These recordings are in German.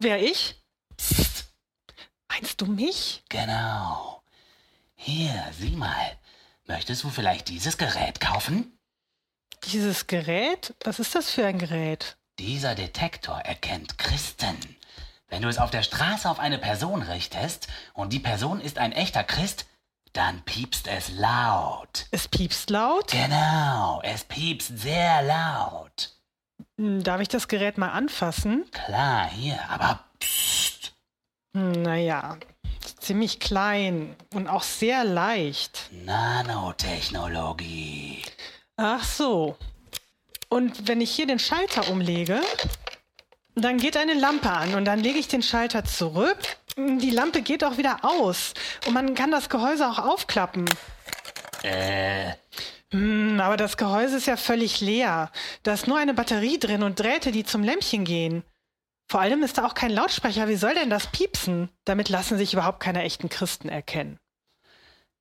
Wer ich? Psst. Meinst du mich? Genau. Hier, sieh mal. Möchtest du vielleicht dieses Gerät kaufen? Dieses Gerät? Was ist das für ein Gerät? Dieser Detektor erkennt Christen. Wenn du es auf der Straße auf eine Person richtest und die Person ist ein echter Christ, dann piepst es laut. Es piepst laut? Genau, es piepst sehr laut. Hm, Darf ich das Gerät mal anfassen? Klar, hier, aber psst. Hm, Naja, ziemlich klein und auch sehr leicht. Nanotechnologie. Ach so. Und wenn ich hier den Schalter umlege, dann geht eine Lampe an und dann lege ich den Schalter zurück. Die Lampe geht auch wieder aus und man kann das Gehäuse auch aufklappen. Äh, Hm, aber das Gehäuse ist ja völlig leer. Da ist nur eine Batterie drin und Drähte, die zum Lämpchen gehen. Vor allem ist da auch kein Lautsprecher. Wie soll denn das piepsen? Damit lassen sich überhaupt keine echten Christen erkennen.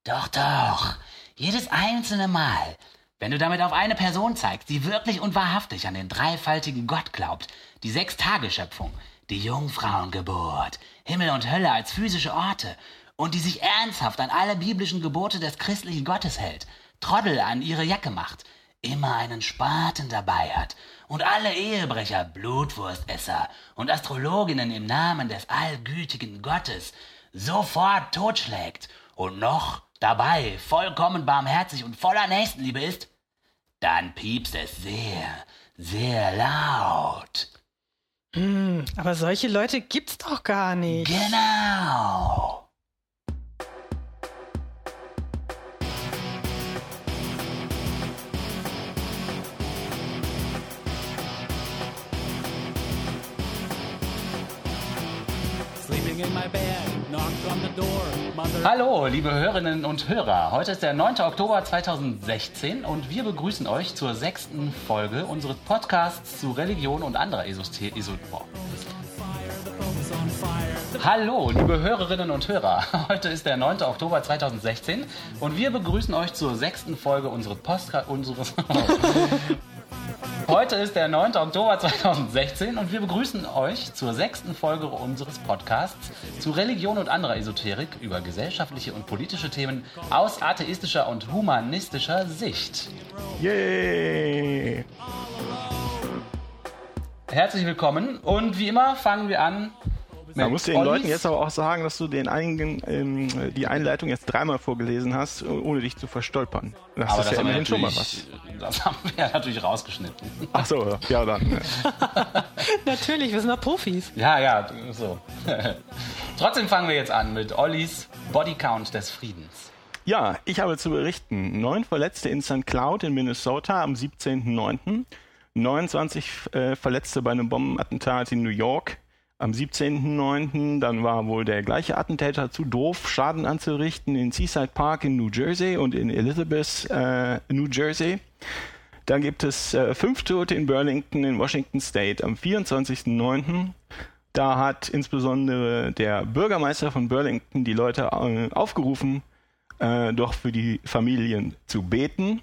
doch, doch. Jedes einzelne Mal. Wenn du damit auf eine Person zeigst, die wirklich und wahrhaftig an den dreifaltigen Gott glaubt, die Sechstageschöpfung, die Jungfrauengeburt, Himmel und Hölle als physische Orte und die sich ernsthaft an alle biblischen Gebote des christlichen Gottes hält, Trottel an ihre Jacke macht, immer einen Spaten dabei hat und alle Ehebrecher, Blutwurstesser und Astrologinnen im Namen des allgütigen Gottes sofort totschlägt und noch dabei vollkommen barmherzig und voller Nächstenliebe ist, dann piepst es sehr, sehr laut. Hm, aber solche Leute gibt's doch gar nicht. Genau. Hallo, liebe Hörerinnen und Hörer. Heute ist der 9. Oktober 2016 und wir begrüßen euch zur sechsten Folge unseres Podcasts zu Religion und anderer Esoter... Eso oh. Hallo, liebe Hörerinnen und Hörer. Heute ist der 9. Oktober 2016 und wir begrüßen euch zur sechsten Folge unseres Podcast... Heute ist der 9. Oktober 2016 und wir begrüßen euch zur sechsten Folge unseres Podcasts zu Religion und anderer Esoterik über gesellschaftliche und politische Themen aus atheistischer und humanistischer Sicht. Yay! Herzlich willkommen und wie immer fangen wir an Man muss den Ollis- Leuten jetzt aber auch sagen, dass du den einigen, ähm, die Einleitung jetzt dreimal vorgelesen hast, ohne dich zu verstolpern. Das aber ist das ja haben, wir immerhin schon mal was. natürlich, das haben wir natürlich rausgeschnitten. Ach so, ja dann. Natürlich, wir sind doch Profis. Ja, ja, so. Trotzdem fangen wir jetzt an mit Ollis Bodycount des Friedens. Ja, ich habe zu berichten. Neun Verletzte in St. Cloud in Minnesota am 17.09. 29 äh, Verletzte bei einem Bombenattentat in New York am 17.09. Dann war wohl der gleiche Attentäter zu doof, Schaden anzurichten in Seaside Park in New Jersey und in Elizabeth, äh, New Jersey. Dann gibt es äh, fünf Tote in Burlington in Washington State am 24.09. Da hat insbesondere der Bürgermeister von Burlington die Leute äh, aufgerufen, äh, doch für die Familien zu beten,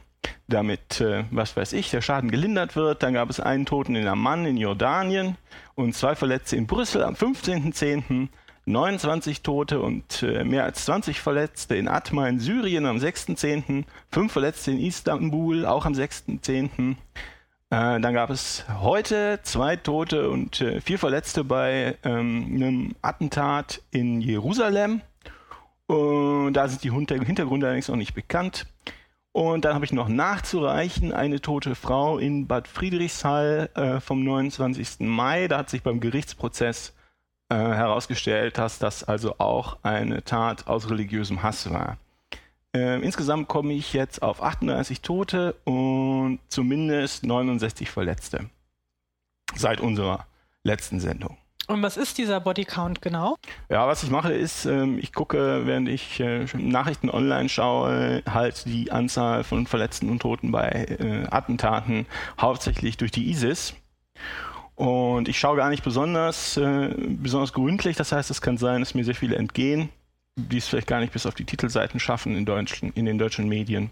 damit, äh, was weiß ich, der Schaden gelindert wird. Dann gab es einen Toten in Amman in Jordanien und zwei Verletzte in Brüssel am 15.10., 29 Tote und äh, mehr als 20 Verletzte in Atma in Syrien am 6.10., fünf Verletzte in Istanbul auch am 6.10., äh, dann gab es heute zwei Tote und äh, vier Verletzte bei ähm, einem Attentat in Jerusalem. Da sind die Hinter- Hintergründe allerdings noch nicht bekannt. Und dann habe ich noch nachzureichen eine tote Frau in Bad Friedrichshall äh, vom 29. Mai. Da hat sich beim Gerichtsprozess äh, herausgestellt, dass das also auch eine Tat aus religiösem Hass war. Ähm, insgesamt komme ich jetzt auf 38 Tote und zumindest 69 Verletzte seit unserer letzten Sendung. Und was ist dieser Bodycount genau? Ja, was ich mache ist, ähm, ich gucke, während ich äh, Nachrichten online schaue, halt die Anzahl von Verletzten und Toten bei äh, Attentaten hauptsächlich durch die ISIS. Und ich schaue gar nicht besonders, äh, besonders gründlich. Das heißt, es kann sein, dass mir sehr viele entgehen, die es vielleicht gar nicht bis auf die Titelseiten schaffen in, deutschen, in den deutschen Medien.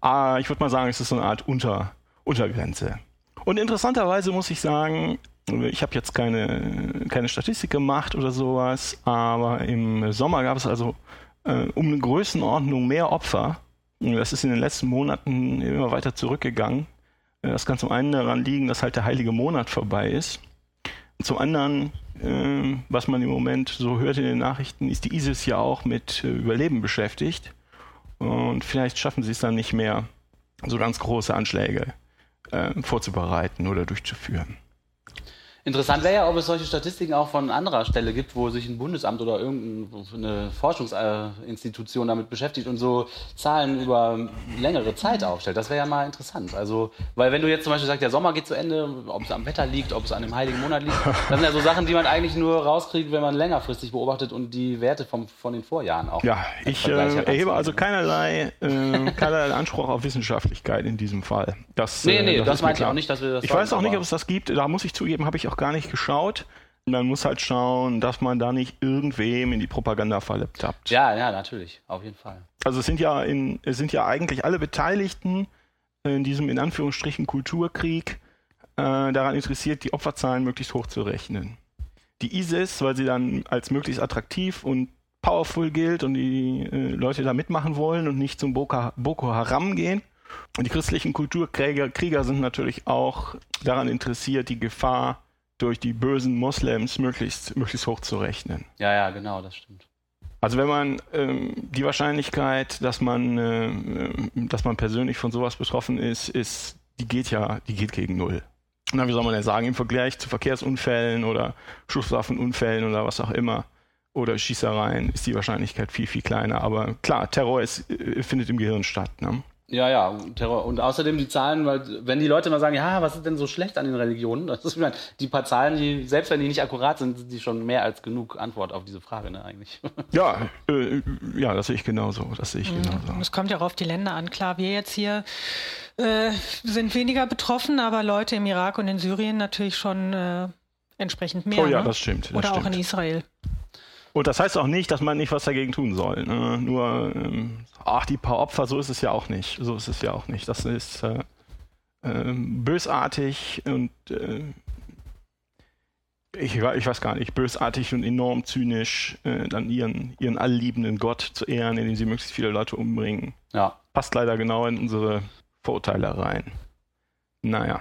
Aber ich würde mal sagen, es ist so eine Art Unter, Untergrenze. Und interessanterweise muss ich sagen, Ich habe jetzt keine, keine Statistik gemacht oder sowas, aber im Sommer gab es also äh, um eine Größenordnung mehr Opfer. Das ist in den letzten Monaten immer weiter zurückgegangen. Das kann zum einen daran liegen, dass halt der heilige Monat vorbei ist. Zum anderen, äh, was man im Moment so hört in den Nachrichten, ist die ISIS ja auch mit äh, Überleben beschäftigt. Und vielleicht schaffen sie es dann nicht mehr, so ganz große Anschläge äh, vorzubereiten oder durchzuführen. Interessant wäre ja, ob es solche Statistiken auch von anderer Stelle gibt, wo sich ein Bundesamt oder irgendeine Forschungsinstitution damit beschäftigt und so Zahlen über längere Zeit aufstellt. Das wäre ja mal interessant. Also, weil wenn du jetzt zum Beispiel sagst, der Sommer geht zu Ende, ob es am Wetter liegt, ob es an dem heiligen Monat liegt, das sind ja so Sachen, die man eigentlich nur rauskriegt, wenn man längerfristig beobachtet und die Werte vom, von den Vorjahren auch. Ja, ich äh, erhebe also keinerlei, äh, keinerlei Anspruch auf Wissenschaftlichkeit in diesem Fall. Das, nee, nee, äh, das, das meinte ich auch nicht, dass wir das Ich weiß auch nicht, ob es das gibt. Da muss ich zugeben, habe ich auch gar nicht geschaut. Man muss halt schauen, dass man da nicht irgendwem in die Propagandafalle tappt. Ja, ja, natürlich, auf jeden Fall. Also es sind ja in, es sind ja eigentlich alle Beteiligten in diesem in Anführungsstrichen Kulturkrieg äh, daran interessiert, die Opferzahlen möglichst hoch zu rechnen. Die ISIS, weil sie dann als möglichst attraktiv und powerful gilt und die äh, Leute da mitmachen wollen und nicht zum Boko, Boko Haram gehen. Und die christlichen Kulturkrieger Krieger sind natürlich auch daran interessiert, die Gefahr durch die bösen Moslems möglichst, möglichst hoch zu rechnen. Ja, ja, genau, das stimmt. Also wenn man ähm, die Wahrscheinlichkeit, dass man, äh, dass man persönlich von sowas betroffen ist, ist, die geht ja, die geht gegen null. Na, wie soll man denn sagen, im Vergleich zu Verkehrsunfällen oder Schusswaffenunfällen oder was auch immer oder Schießereien ist die Wahrscheinlichkeit viel, viel kleiner. Aber klar, Terror ist, äh, findet im Gehirn statt. Ne? Ja, ja, Terror. Und außerdem die Zahlen, weil wenn die Leute mal sagen, ja, was ist denn so schlecht an den Religionen? Das ist, die paar Zahlen, die, selbst wenn die nicht akkurat sind, sind die schon mehr als genug Antwort auf diese Frage, ne, eigentlich. Ja, äh, ja, das sehe ich genauso. Das sehe ich mhm. genauso. Es kommt ja auch auf die Länder an. Klar, wir jetzt hier äh, sind weniger betroffen, aber Leute im Irak und in Syrien natürlich schon äh, entsprechend mehr. Oh ja, ne? das stimmt. Das Oder stimmt. auch in Israel. Und das heißt auch nicht, dass man nicht was dagegen tun soll. Ne? Nur, ähm, ach, die paar Opfer, so ist es ja auch nicht. So ist es ja auch nicht. Das ist äh, äh, bösartig und äh, ich, ich, weiß gar nicht, bösartig und enorm zynisch, äh, dann ihren, ihren allliebenden Gott zu ehren, indem sie möglichst viele Leute umbringen. Ja. Passt leider genau in unsere Vorurteile rein. Naja.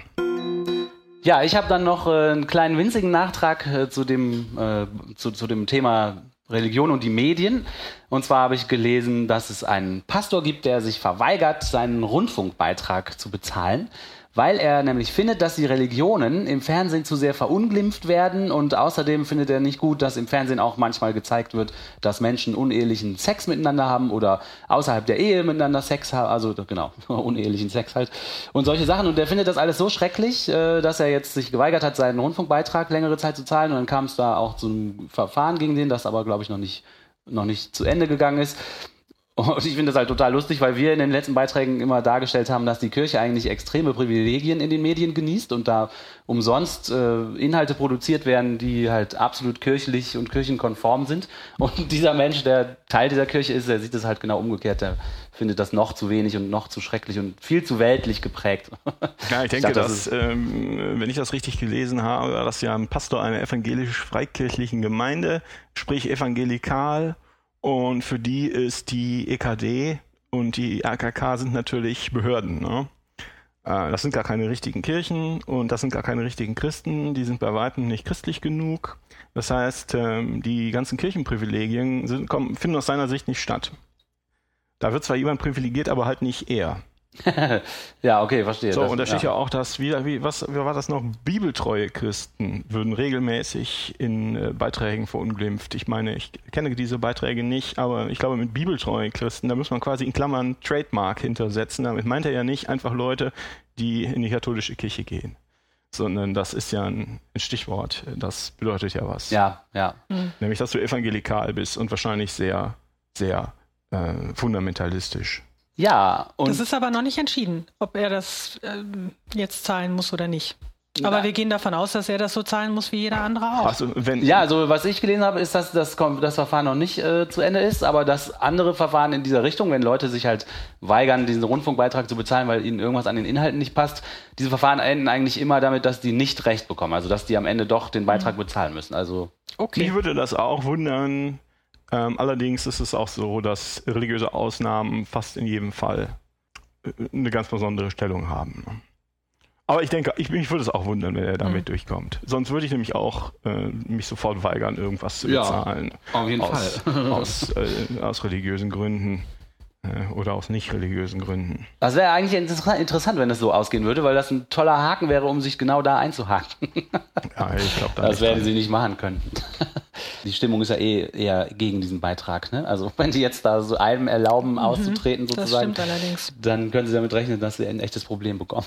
Ja, ich habe dann noch äh, einen kleinen winzigen Nachtrag äh, zu, dem, äh, zu, zu dem Thema Religion und die Medien. Und zwar habe ich gelesen, dass es einen Pastor gibt, der sich verweigert, seinen Rundfunkbeitrag zu bezahlen, weil er nämlich findet, dass die Religionen im Fernsehen zu sehr verunglimpft werden und außerdem findet er nicht gut, dass im Fernsehen auch manchmal gezeigt wird, dass Menschen unehelichen Sex miteinander haben oder außerhalb der Ehe miteinander Sex haben, also genau, unehelichen Sex halt und solche Sachen und er findet das alles so schrecklich, äh, dass er jetzt sich geweigert hat, seinen Rundfunkbeitrag längere Zeit zu zahlen und dann kam es da auch zu einem Verfahren gegen den, das aber glaube ich noch nicht noch nicht zu Ende gegangen ist. Und ich finde das halt total lustig, weil wir in den letzten Beiträgen immer dargestellt haben, dass die Kirche eigentlich extreme Privilegien in den Medien genießt und da umsonst äh, Inhalte produziert werden, die halt absolut kirchlich und kirchenkonform sind. Und dieser Mensch, der Teil dieser Kirche ist, der sieht das halt genau umgekehrt. Der findet das noch zu wenig und noch zu schrecklich und viel zu weltlich geprägt. Ja, ich denke, ich dachte, dass, das ähm, wenn ich das richtig gelesen habe, war das ja ein Pastor einer evangelisch-freikirchlichen Gemeinde, sprich evangelikal und für die ist die EKD und die RKK sind natürlich Behörden. Ne? Äh, das sind gar keine richtigen Kirchen und das sind gar keine richtigen Christen. Die sind bei weitem nicht christlich genug. Das heißt, ähm, die ganzen Kirchenprivilegien sind, kommen, finden aus seiner Sicht nicht statt. Da wird zwar jemand privilegiert, aber halt nicht er. ja, okay, verstehe. So, das, und da steht ja. ja auch, dass, wie, wie, was, wie war das noch? Bibeltreue Christen würden regelmäßig in äh, Beiträgen verunglimpft. Ich meine, ich kenne diese Beiträge nicht, aber ich glaube, mit bibeltreue Christen, da muss man quasi in Klammern Trademark hintersetzen. Damit meint er ja nicht einfach Leute, die in die katholische Kirche gehen. Sondern das ist ja ein, ein Stichwort. Das bedeutet ja was. Ja, ja. Mhm. Nämlich, dass du evangelikal bist und wahrscheinlich sehr, sehr äh, fundamentalistisch. Ja, und. Das ist aber noch nicht entschieden, ob er das ähm, jetzt zahlen muss oder nicht. Aber wir gehen davon aus, dass er das so zahlen muss wie jeder andere auch. Also wenn Ja, also was ich gelesen habe, ist, dass das, das Verfahren noch nicht äh, zu Ende ist, aber dass andere Verfahren in dieser Richtung, wenn Leute sich halt weigern, diesen Rundfunkbeitrag zu bezahlen, weil ihnen irgendwas an den Inhalten nicht passt, diese Verfahren enden eigentlich immer damit, dass die nicht Recht bekommen, also dass die am Ende doch den Beitrag bezahlen müssen. Also Mich würde das auch wundern. Ähm, allerdings ist es auch so, dass religiöse Ausnahmen fast in jedem Fall äh, eine ganz besondere Stellung haben. ne? Aber ich denke, ich, mich würde es auch wundern, wenn er damit durchkommt. Sonst würde ich nämlich auch äh, mich sofort weigern, irgendwas zu Ja, bezahlen. auf jeden aus, Aus, äh, aus religiösen Gründen äh, oder aus nicht religiösen Gründen. das wäre eigentlich inter- interessant, wenn das so ausgehen würde, weil das ein toller Haken wäre, um sich genau da einzuhaken. Ja, ich glaube, da Das werden sie nicht machen können. Die Stimmung ist ja eh eher gegen diesen Beitrag. Ne? Also wenn die jetzt da so einem erlauben, auszutreten Mhm. sozusagen, dann können sie damit rechnen, dass sie ein echtes Problem bekommen.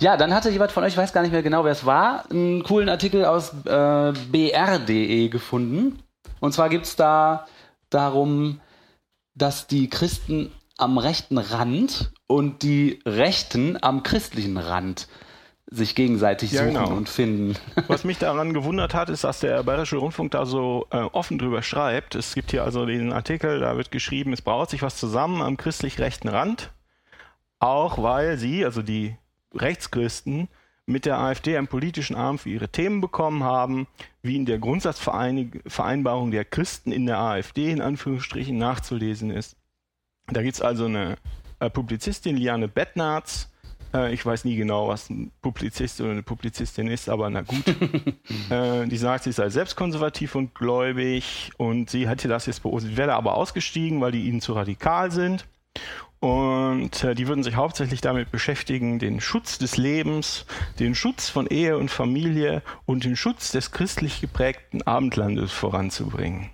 Ja, dann hatte jemand von euch, ich weiß gar nicht mehr genau, wer es war, einen coolen Artikel aus äh, br.de gefunden. Und zwar gibt es da darum, dass die Christen am rechten Rand und die Rechten am christlichen Rand sich gegenseitig Ja, suchen genau. und finden. Was mich daran gewundert hat, ist, dass der Bayerische Rundfunk da so äh, offen drüber schreibt. Es gibt hier also den Artikel, da wird geschrieben, es braut sich was zusammen am christlich-rechten Rand, auch weil sie, also die Rechtschristen, mit der AfD einen politischen Arm für ihre Themen bekommen haben, wie in der Grundsatzvereinbarung der Christen in der AfD in Anführungsstrichen nachzulesen ist. Da gibt es also eine äh, Publizistin, Liane Bettnarz, ich weiß nie genau, was ein Publizist oder eine Publizistin ist, aber na gut. äh, die sagt, sie sei selbst konservativ und gläubig und sie hätte das jetzt beobachtet. Wäre aber ausgestiegen, weil die ihnen zu radikal sind. Und äh, die würden sich hauptsächlich damit beschäftigen, den Schutz des Lebens, den Schutz von Ehe und Familie und den Schutz des christlich geprägten Abendlandes voranzubringen.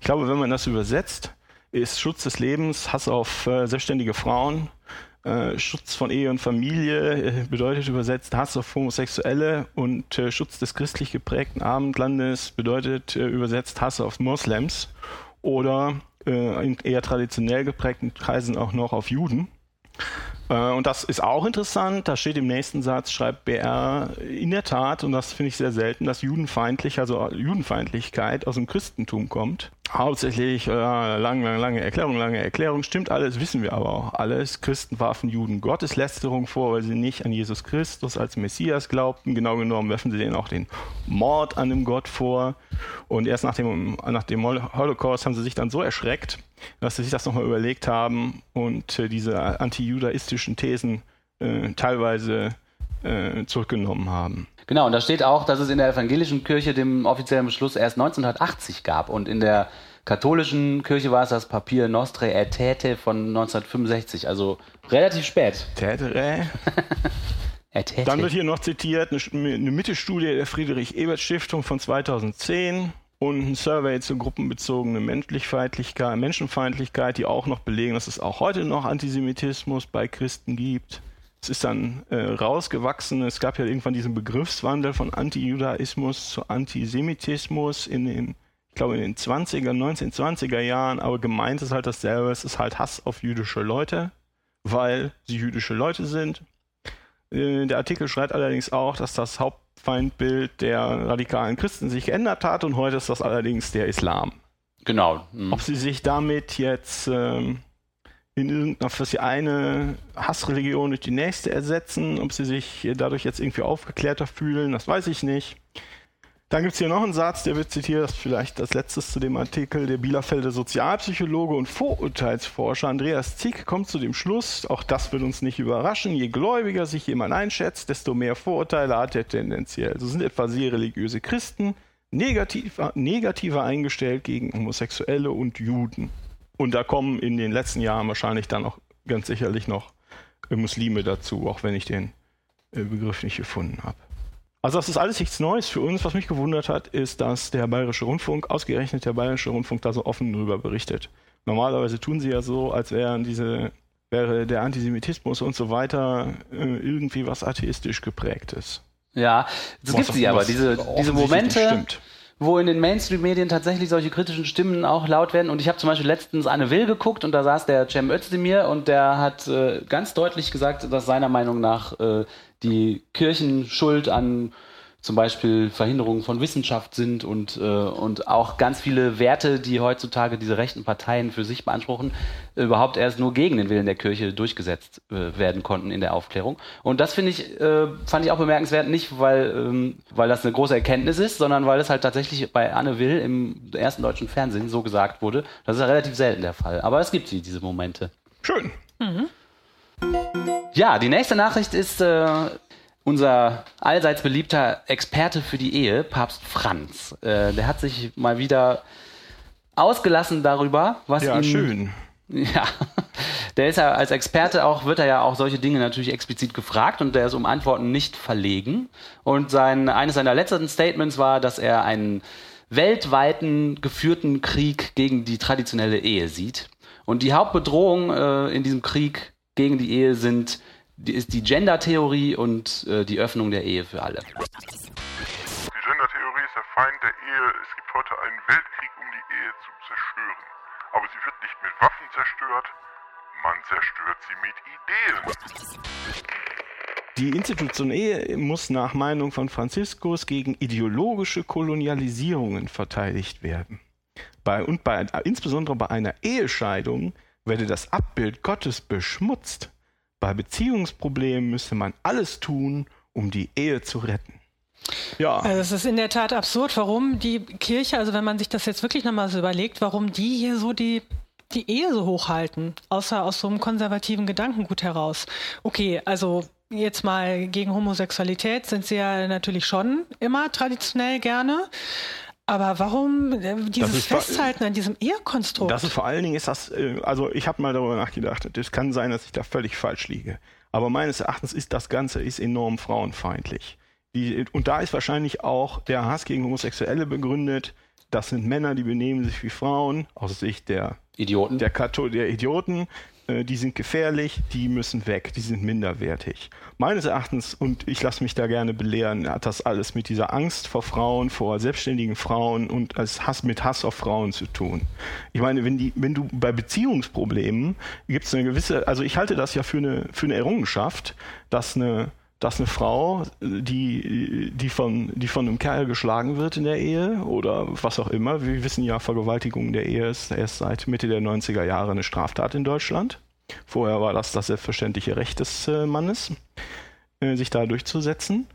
Ich glaube, wenn man das übersetzt, ist Schutz des Lebens Hass auf äh, selbstständige Frauen, äh, Schutz von Ehe und Familie äh, bedeutet übersetzt Hass auf Homosexuelle und äh, Schutz des christlich geprägten Abendlandes bedeutet äh, übersetzt Hass auf Moslems oder in eher traditionell geprägten Kreisen auch noch auf Juden. Äh, und das ist auch interessant. Da steht im nächsten Satz, schreibt BR in der Tat, und das finde ich sehr selten, dass judenfeindlich, also Judenfeindlichkeit aus dem Christentum kommt. Hauptsächlich, äh, lange, lange, lange Erklärung, lange Erklärung, stimmt alles, wissen wir aber auch alles. Christen warfen Juden Gotteslästerung vor, weil sie nicht an Jesus Christus als Messias glaubten. Genau genommen werfen sie denen auch den Mord an dem Gott vor. Und erst nach dem, nach dem Holocaust haben sie sich dann so erschreckt, dass sie sich das nochmal überlegt haben und äh, diese antijudaistischen Thesen äh, teilweise äh, zurückgenommen haben. Genau, und da steht auch, dass es in der evangelischen Kirche den offiziellen Beschluss erst 1980 gab und in der katholischen Kirche war es das Papier Nostre Aetate von 1965, also relativ spät. Tätere. Aetate. Dann wird hier noch zitiert eine, eine Mittelstudie der Friedrich-Ebert-Stiftung von 2010 und ein Survey zur gruppenbezogenen Menschlichfeindlichkeit, Menschenfeindlichkeit, die auch noch belegen, dass es auch heute noch Antisemitismus bei Christen gibt. Es ist dann äh, rausgewachsen. Es gab ja irgendwann diesen Begriffswandel von Antijudaismus zu Antisemitismus in den, ich glaube, in den 20er, 1920er Jahren. Aber gemeint ist halt dasselbe. Es ist halt Hass auf jüdische Leute, weil sie jüdische Leute sind. Äh, Der Artikel schreibt allerdings auch, dass das Hauptfeindbild der radikalen Christen sich geändert hat und heute ist das allerdings der Islam. Genau. hm. Ob sie sich damit jetzt ähm, in irgendeiner, für sie eine Hassreligion durch die nächste ersetzen, ob sie sich dadurch jetzt irgendwie aufgeklärter fühlen, das weiß ich nicht. Dann gibt es hier noch einen Satz, der wird zitiert, das ist vielleicht das letztes zu dem Artikel. Der Bielefelder Sozialpsychologe und Vorurteilsforscher Andreas Zick kommt zu dem Schluss, auch das wird uns nicht überraschen, je gläubiger sich jemand einschätzt, desto mehr Vorurteile hat er tendenziell. So sind etwa sehr religiöse Christen negativer, negativer eingestellt gegen Homosexuelle und Juden. Und da kommen in den letzten Jahren wahrscheinlich dann auch ganz sicherlich noch Muslime dazu, auch wenn ich den äh, Begriff nicht gefunden habe. Also das ist alles nichts Neues für uns. Was mich gewundert hat, ist, dass der Bayerische Rundfunk, ausgerechnet der Bayerische Rundfunk, da so offen drüber berichtet. Normalerweise tun sie ja so, als wären diese, wäre der Antisemitismus und so weiter äh, irgendwie was atheistisch geprägtes. Ja, das gibt sie aber, diese, diese Momente, wo in den Mainstream-Medien tatsächlich solche kritischen Stimmen auch laut werden. Und ich habe zum Beispiel letztens Anne Will geguckt und da saß der Cem Özdemir und der hat äh, ganz deutlich gesagt, dass seiner Meinung nach äh, die Kirchen schuld an zum Beispiel Verhinderungen von Wissenschaft sind und, äh, und auch ganz viele Werte, die heutzutage diese rechten Parteien für sich beanspruchen, überhaupt erst nur gegen den Willen der Kirche durchgesetzt äh, werden konnten in der Aufklärung. Und das finde ich, äh, fand ich auch bemerkenswert, nicht weil, ähm, weil das eine große Erkenntnis ist, sondern weil es halt tatsächlich bei Anne Will im ersten deutschen Fernsehen so gesagt wurde. Das ist ja relativ selten der Fall. Aber es gibt sie, diese Momente. Schön. Ja, die nächste Nachricht ist äh, unser allseits beliebter Experte für die Ehe, Papst Franz. Äh, der hat sich mal wieder ausgelassen darüber, was Ja, ihn, schön. Ja, der ist ja als Experte auch, wird er ja auch solche Dinge natürlich explizit gefragt und der ist um Antworten nicht verlegen. Und sein, eines seiner letzten Statements war, dass er einen weltweiten geführten Krieg gegen die traditionelle Ehe sieht. Und die Hauptbedrohung äh, in diesem Krieg gegen die Ehe sind, die, ist die Gender-Theorie und äh, die Öffnung der Ehe für alle. Die Gender-Theorie ist der Feind der Ehe. Es gibt heute einen Weltkrieg, um die Ehe zu zerstören. Aber sie wird nicht mit Waffen zerstört, man zerstört sie mit Ideen. Die Institution Ehe muss nach Meinung von Franziskus gegen ideologische Kolonialisierungen verteidigt werden. Bei, und bei, insbesondere bei einer Ehescheidung werde das Abbild Gottes beschmutzt. Bei Beziehungsproblemen müsse man alles tun, um die Ehe zu retten. Ja, Also es ist in der Tat absurd, warum die Kirche, also wenn man sich das jetzt wirklich nochmal so überlegt, warum die hier so die, die Ehe so hochhalten, außer aus so einem konservativen Gedankengut heraus. Okay, also jetzt mal gegen Homosexualität sind sie ja natürlich schon immer traditionell gerne. Aber warum äh, dieses Festhalten an diesem Ehekonstrukt? Das ist vor allen Dingen ist das, äh, also ich habe mal darüber nachgedacht, es kann sein, dass ich da völlig falsch liege. Aber meines Erachtens ist das Ganze ist enorm frauenfeindlich. Die, und da ist wahrscheinlich auch der Hass gegen Homosexuelle begründet. Das sind Männer, die benehmen sich wie Frauen, aus Sicht der, Idioten. der, Kato der Idioten. Äh, die sind gefährlich, die müssen weg, die sind minderwertig. Meines Erachtens, und ich lasse mich da gerne belehren, hat das alles mit dieser Angst vor Frauen, vor selbstständigen Frauen und als Hass mit Hass auf Frauen zu tun. Ich meine, wenn, die, wenn du bei Beziehungsproblemen gibt es eine gewisse, also ich halte das ja für eine, für eine Errungenschaft, dass eine dass eine Frau, die, die, von, die von einem Kerl geschlagen wird in der Ehe oder was auch immer, wir wissen ja, Vergewaltigung der Ehe ist erst seit Mitte der 90er Jahre eine Straftat in Deutschland. Vorher war das das selbstverständliche Recht des äh, Mannes, äh, sich da durchzusetzen.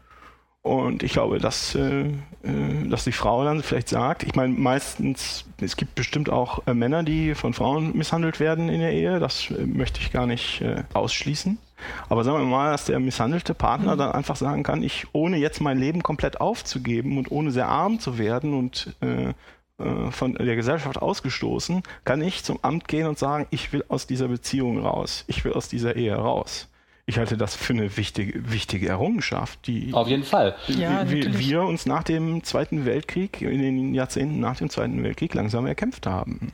Und ich glaube, dass, äh, äh, dass die Frau dann vielleicht sagt, ich meine, meistens, es gibt bestimmt auch äh, Männer, die von Frauen misshandelt werden in der Ehe, das äh, möchte ich gar nicht ausschließen. Aber sagen wir mal, dass der misshandelte Partner dann einfach sagen kann, ich, ohne jetzt mein Leben komplett aufzugeben und ohne sehr arm zu werden und äh, äh, von der Gesellschaft ausgestoßen, kann ich zum Amt gehen und sagen, ich will aus dieser Beziehung raus, ich will aus dieser Ehe raus. Ich halte das für eine wichtige, wichtige Errungenschaft, die Auf jeden Fall. Ja, wir, wir uns nach dem Zweiten Weltkrieg, in den Jahrzehnten nach dem Zweiten Weltkrieg langsam erkämpft haben.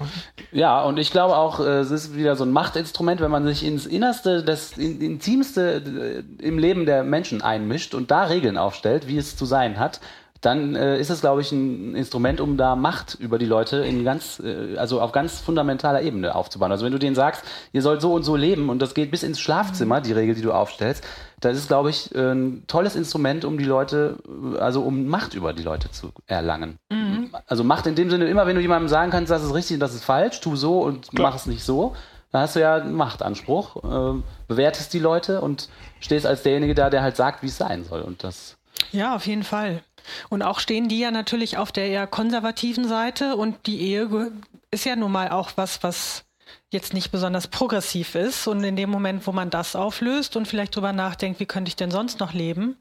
Ja, und ich glaube auch, äh, es ist wieder so ein Machtinstrument, wenn man sich ins Innerste, das in, Intimste äh, im Leben der Menschen einmischt und da Regeln aufstellt, wie es zu sein hat, dann äh, ist es, glaube ich, ein Instrument, um da Macht über die Leute in ganz, äh, also auf ganz fundamentaler Ebene aufzubauen. Also wenn du denen sagst, ihr sollt so und so leben und das geht bis ins Schlafzimmer, die Regel, die du aufstellst, das ist, glaube ich, äh, ein tolles Instrument, um die Leute, also um Macht über die Leute zu erlangen. Also Macht in dem Sinne, immer wenn du jemandem sagen kannst, das ist richtig und das ist falsch, tu so und Klar. mach es nicht so, dann hast du ja einen Machtanspruch, äh, bewertest die Leute und stehst als derjenige da, der halt sagt, wie es sein soll. Und das Ja, auf jeden Fall. Und auch stehen die ja natürlich auf der eher konservativen Seite und die Ehe ist ja nun mal auch was, was jetzt nicht besonders progressiv ist. Und in dem Moment, wo man das auflöst und vielleicht drüber nachdenkt, wie könnte ich denn sonst noch leben,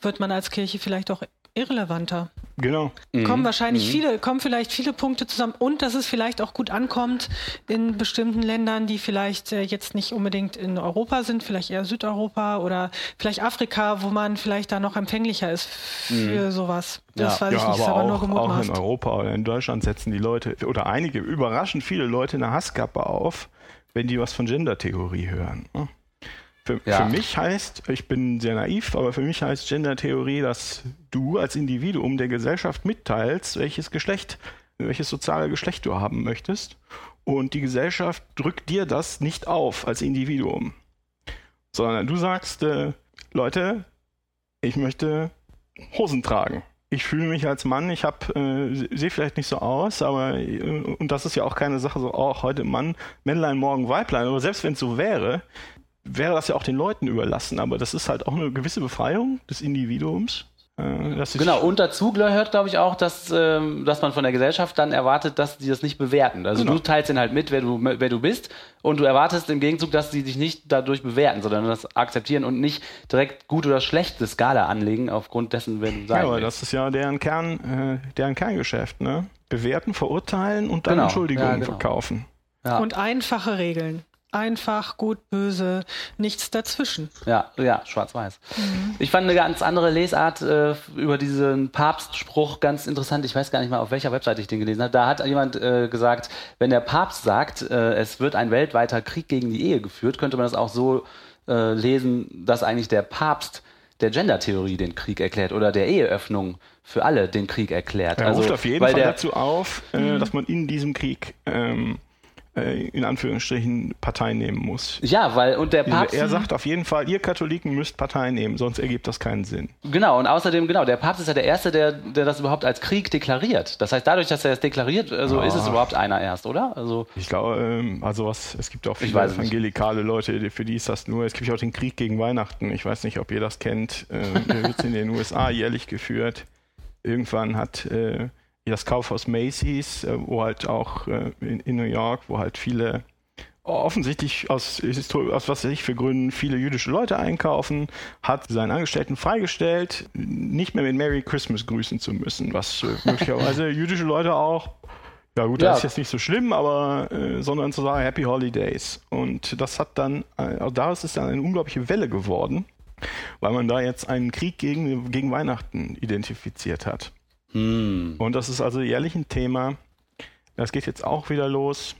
wird man als Kirche vielleicht auch irrelevanter. Genau. Kommen wahrscheinlich viele, kommen vielleicht viele Punkte zusammen und dass es vielleicht auch gut ankommt in bestimmten Ländern, die vielleicht äh, jetzt nicht unbedingt in Europa sind, vielleicht eher Südeuropa oder vielleicht Afrika, wo man vielleicht da noch empfänglicher ist für sowas. Das Ja. weiß ich Ja, nicht, ist aber aber nur auch, auch in. Europa oder in Deutschland setzen die Leute oder einige überraschend viele Leute eine Hasskappe auf, wenn die was von Gender-Theorie hören. ne? Für, Ja. für mich heißt, ich bin sehr naiv, aber für mich heißt Gendertheorie, dass du als Individuum der Gesellschaft mitteilst, welches Geschlecht, welches soziale Geschlecht du haben möchtest. Und die Gesellschaft drückt dir das nicht auf als Individuum. Sondern du sagst, äh, Leute, ich möchte Hosen tragen. Ich fühle mich als Mann, ich hab, äh, sehe vielleicht nicht so aus, aber äh, und das ist ja auch keine Sache so, oh, heute Mann, Männlein, morgen Weiblein. Aber selbst wenn es so wäre, wäre das ja auch den Leuten überlassen. Aber das ist halt auch eine gewisse Befreiung des Individuums. Äh, Genau, und dazu gehört, glaube ich, auch, dass, ähm, dass man von der Gesellschaft dann erwartet, dass die das nicht bewerten. Also Genau. du teilst ihnen halt mit, wer du, wer du bist, und du erwartest im Gegenzug, dass sie dich nicht dadurch bewerten, sondern das akzeptieren und nicht direkt gut oder schlecht eine Skala anlegen, aufgrund dessen, wer du Ja, sein aber willst. das ist ja deren Kern, äh, deren Kerngeschäft, ne? Bewerten, verurteilen und dann Genau, Entschuldigungen ja, genau. verkaufen. Ja. Und einfache Regeln. Einfach, gut, böse, nichts dazwischen. Ja, ja, schwarz-weiß. Ich fand eine ganz andere Lesart äh, über diesen Papstspruch ganz interessant. Ich weiß gar nicht mal, auf welcher Webseite ich den gelesen habe. Da hat jemand äh, gesagt, wenn der Papst sagt, äh, es wird ein weltweiter Krieg gegen die Ehe geführt, könnte man das auch so äh, lesen, dass eigentlich der Papst der Gendertheorie den Krieg erklärt oder der Eheöffnung für alle den Krieg erklärt. Er Also, ruft auf jeden weil Fall der, dazu auf, äh, dass man in diesem Krieg ähm, äh, in Anführungsstrichen Partei nehmen muss. Ja, weil und der Papst Er sagt auf jeden Fall, ihr Katholiken müsst Partei nehmen, sonst ergibt das keinen Sinn. Genau, und außerdem, genau, der Papst ist ja der Erste, der, der das überhaupt als Krieg deklariert. Das heißt, dadurch, dass er es deklariert, also ist es überhaupt einer erst, oder? Also, Ich glaube, ähm, also was, es gibt auch viele evangelikale Leute, für die ist das nur, es gibt ja auch den Krieg gegen Weihnachten. Ich weiß nicht, ob ihr das kennt. Ähm, der wird in den USA jährlich geführt. Irgendwann hat äh, das Kaufhaus Macy's, äh, wo halt auch äh, in, in New York, wo halt viele offensichtlich aus, aus was weiß ich für Gründen viele jüdische Leute einkaufen, hat seinen Angestellten freigestellt, nicht mehr mit Merry Christmas grüßen zu müssen, was äh, möglicherweise jüdische Leute auch ja gut, Ja. das ist jetzt nicht so schlimm, aber äh, sondern zu sagen Happy Holidays. Und das hat dann, also daraus ist dann eine unglaubliche Welle geworden, weil man da jetzt einen Krieg gegen, gegen Weihnachten identifiziert hat. Hm. Und das ist also jährlich ein Thema. Das geht jetzt auch wieder los.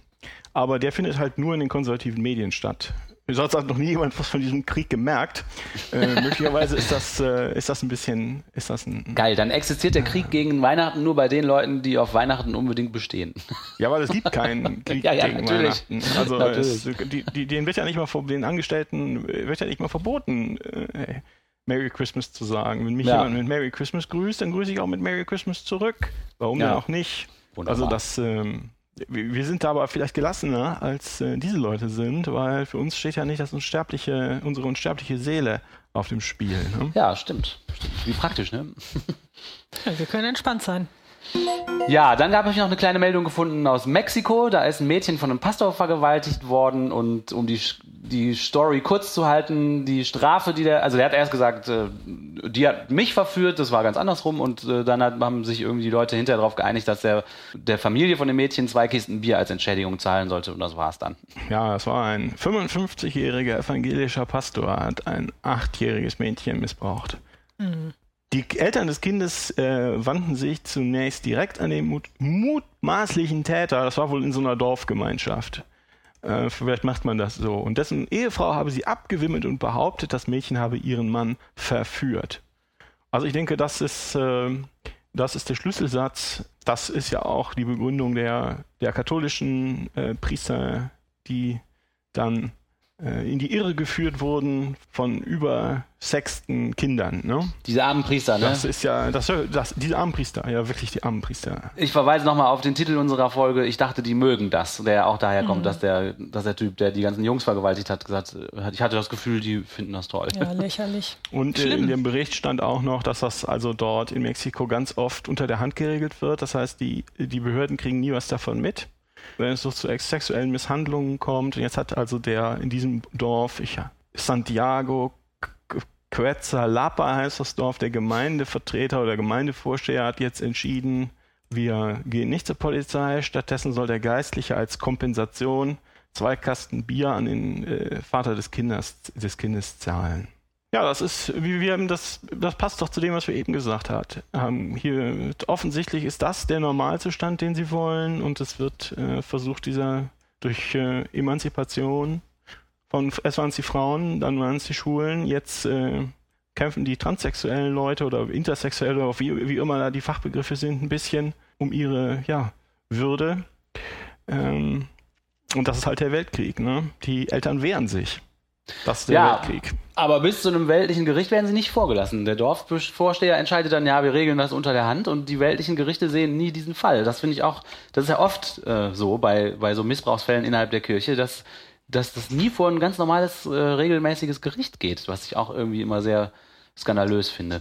Aber der findet halt nur in den konservativen Medien statt. Sonst hat noch nie jemand was von diesem Krieg gemerkt. Äh, möglicherweise ist das, äh, ist das ein bisschen, ist das ein, Geil, dann existiert der Krieg gegen Weihnachten nur bei den Leuten, die auf Weihnachten unbedingt bestehen. Ja, weil es gibt keinen Krieg Ja, ja, gegen natürlich. Weihnachten. Also Natürlich. es, die, die, denen wird ja nicht mal vor- den Angestellten äh, wird ja nicht mal verboten, äh, Merry Christmas zu sagen. Wenn mich Ja. jemand mit Merry Christmas grüßt, dann grüße ich auch mit Merry Christmas zurück. Warum Ja. denn auch nicht? Wunderbar. Also das, ähm, wir wir sind da aber vielleicht gelassener als äh, diese Leute sind, weil für uns steht ja nicht das unsterbliche, unsere unsterbliche Seele auf dem Spiel. Ne? Ja, stimmt. stimmt. Wie praktisch, ne? Ja, wir können entspannt sein. Ja, dann habe ich noch eine kleine Meldung gefunden aus Mexiko. Da ist ein Mädchen von einem Pastor vergewaltigt worden und um die, die Story kurz zu halten, die Strafe, die der, also der hat erst gesagt, äh, die hat mich verführt, das war ganz andersrum und äh, dann hat, haben sich irgendwie die Leute hinterher darauf geeinigt, dass der, der Familie von dem Mädchen zwei Kisten Bier als Entschädigung zahlen sollte und das war's dann. Ja, es war ein 55-jähriger evangelischer Pastor, hat ein achtjähriges Mädchen missbraucht. Die Eltern des Kindes äh, wandten sich zunächst direkt an den mut mutmaßlichen Täter. Das war wohl in so einer Dorfgemeinschaft. Äh, vielleicht macht man das so. Und dessen Ehefrau habe sie abgewimmelt und behauptet, das Mädchen habe ihren Mann verführt. Also ich denke, das ist, äh, das ist der Schlüsselsatz. Das ist ja auch die Begründung der, der katholischen äh, Priester, die dann in die Irre geführt wurden von übersexten Kindern. Ne? Diese armen Priester, ne? Das ist ja, das, das, diese armen Priester, ja wirklich die armen Priester. Ich verweise nochmal auf den Titel unserer Folge. Ich dachte, die mögen das, der auch daher kommt, dass der, dass der Typ, der die ganzen Jungs vergewaltigt hat, gesagt hat, ich hatte das Gefühl, die finden das toll. Ja, lächerlich. Und äh, in dem Bericht stand auch noch, dass das also dort in Mexiko ganz oft unter der Hand geregelt wird. Das heißt, die, die Behörden kriegen nie was davon mit. Wenn es so zu ex- sexuellen Misshandlungen kommt, und jetzt hat also der in diesem Dorf, ich, Santiago Qu- Quetzalapa heißt das Dorf, der Gemeindevertreter oder Gemeindevorsteher hat jetzt entschieden, wir gehen nicht zur Polizei, stattdessen soll der Geistliche als Kompensation zwei Kasten Bier an den äh, Vater des Kindes, des Kindes zahlen. Ja, das ist, wie wir das, das passt doch zu dem, was wir eben gesagt haben. Hier offensichtlich ist das der Normalzustand, den sie wollen, und es wird äh, versucht, dieser durch äh, Emanzipation Von, erst waren es die Frauen, dann waren es die Schwulen, jetzt äh, kämpfen die transsexuellen Leute oder intersexuelle, oder wie, wie immer da die Fachbegriffe sind, ein bisschen um ihre ja, Würde. Ähm, und das ist halt der Weltkrieg. Ne? Die Eltern wehren sich. Das ist der Ja. Weltkrieg. Aber bis zu einem weltlichen Gericht werden sie nicht vorgelassen. Der Dorfvorsteher entscheidet dann, ja, wir regeln das unter der Hand und die weltlichen Gerichte sehen nie diesen Fall. Das finde ich auch, das ist ja oft äh, so bei, bei so Missbrauchsfällen innerhalb der Kirche, dass, dass das nie vor ein ganz normales, äh, regelmäßiges Gericht geht, was ich auch irgendwie immer sehr skandalös finde.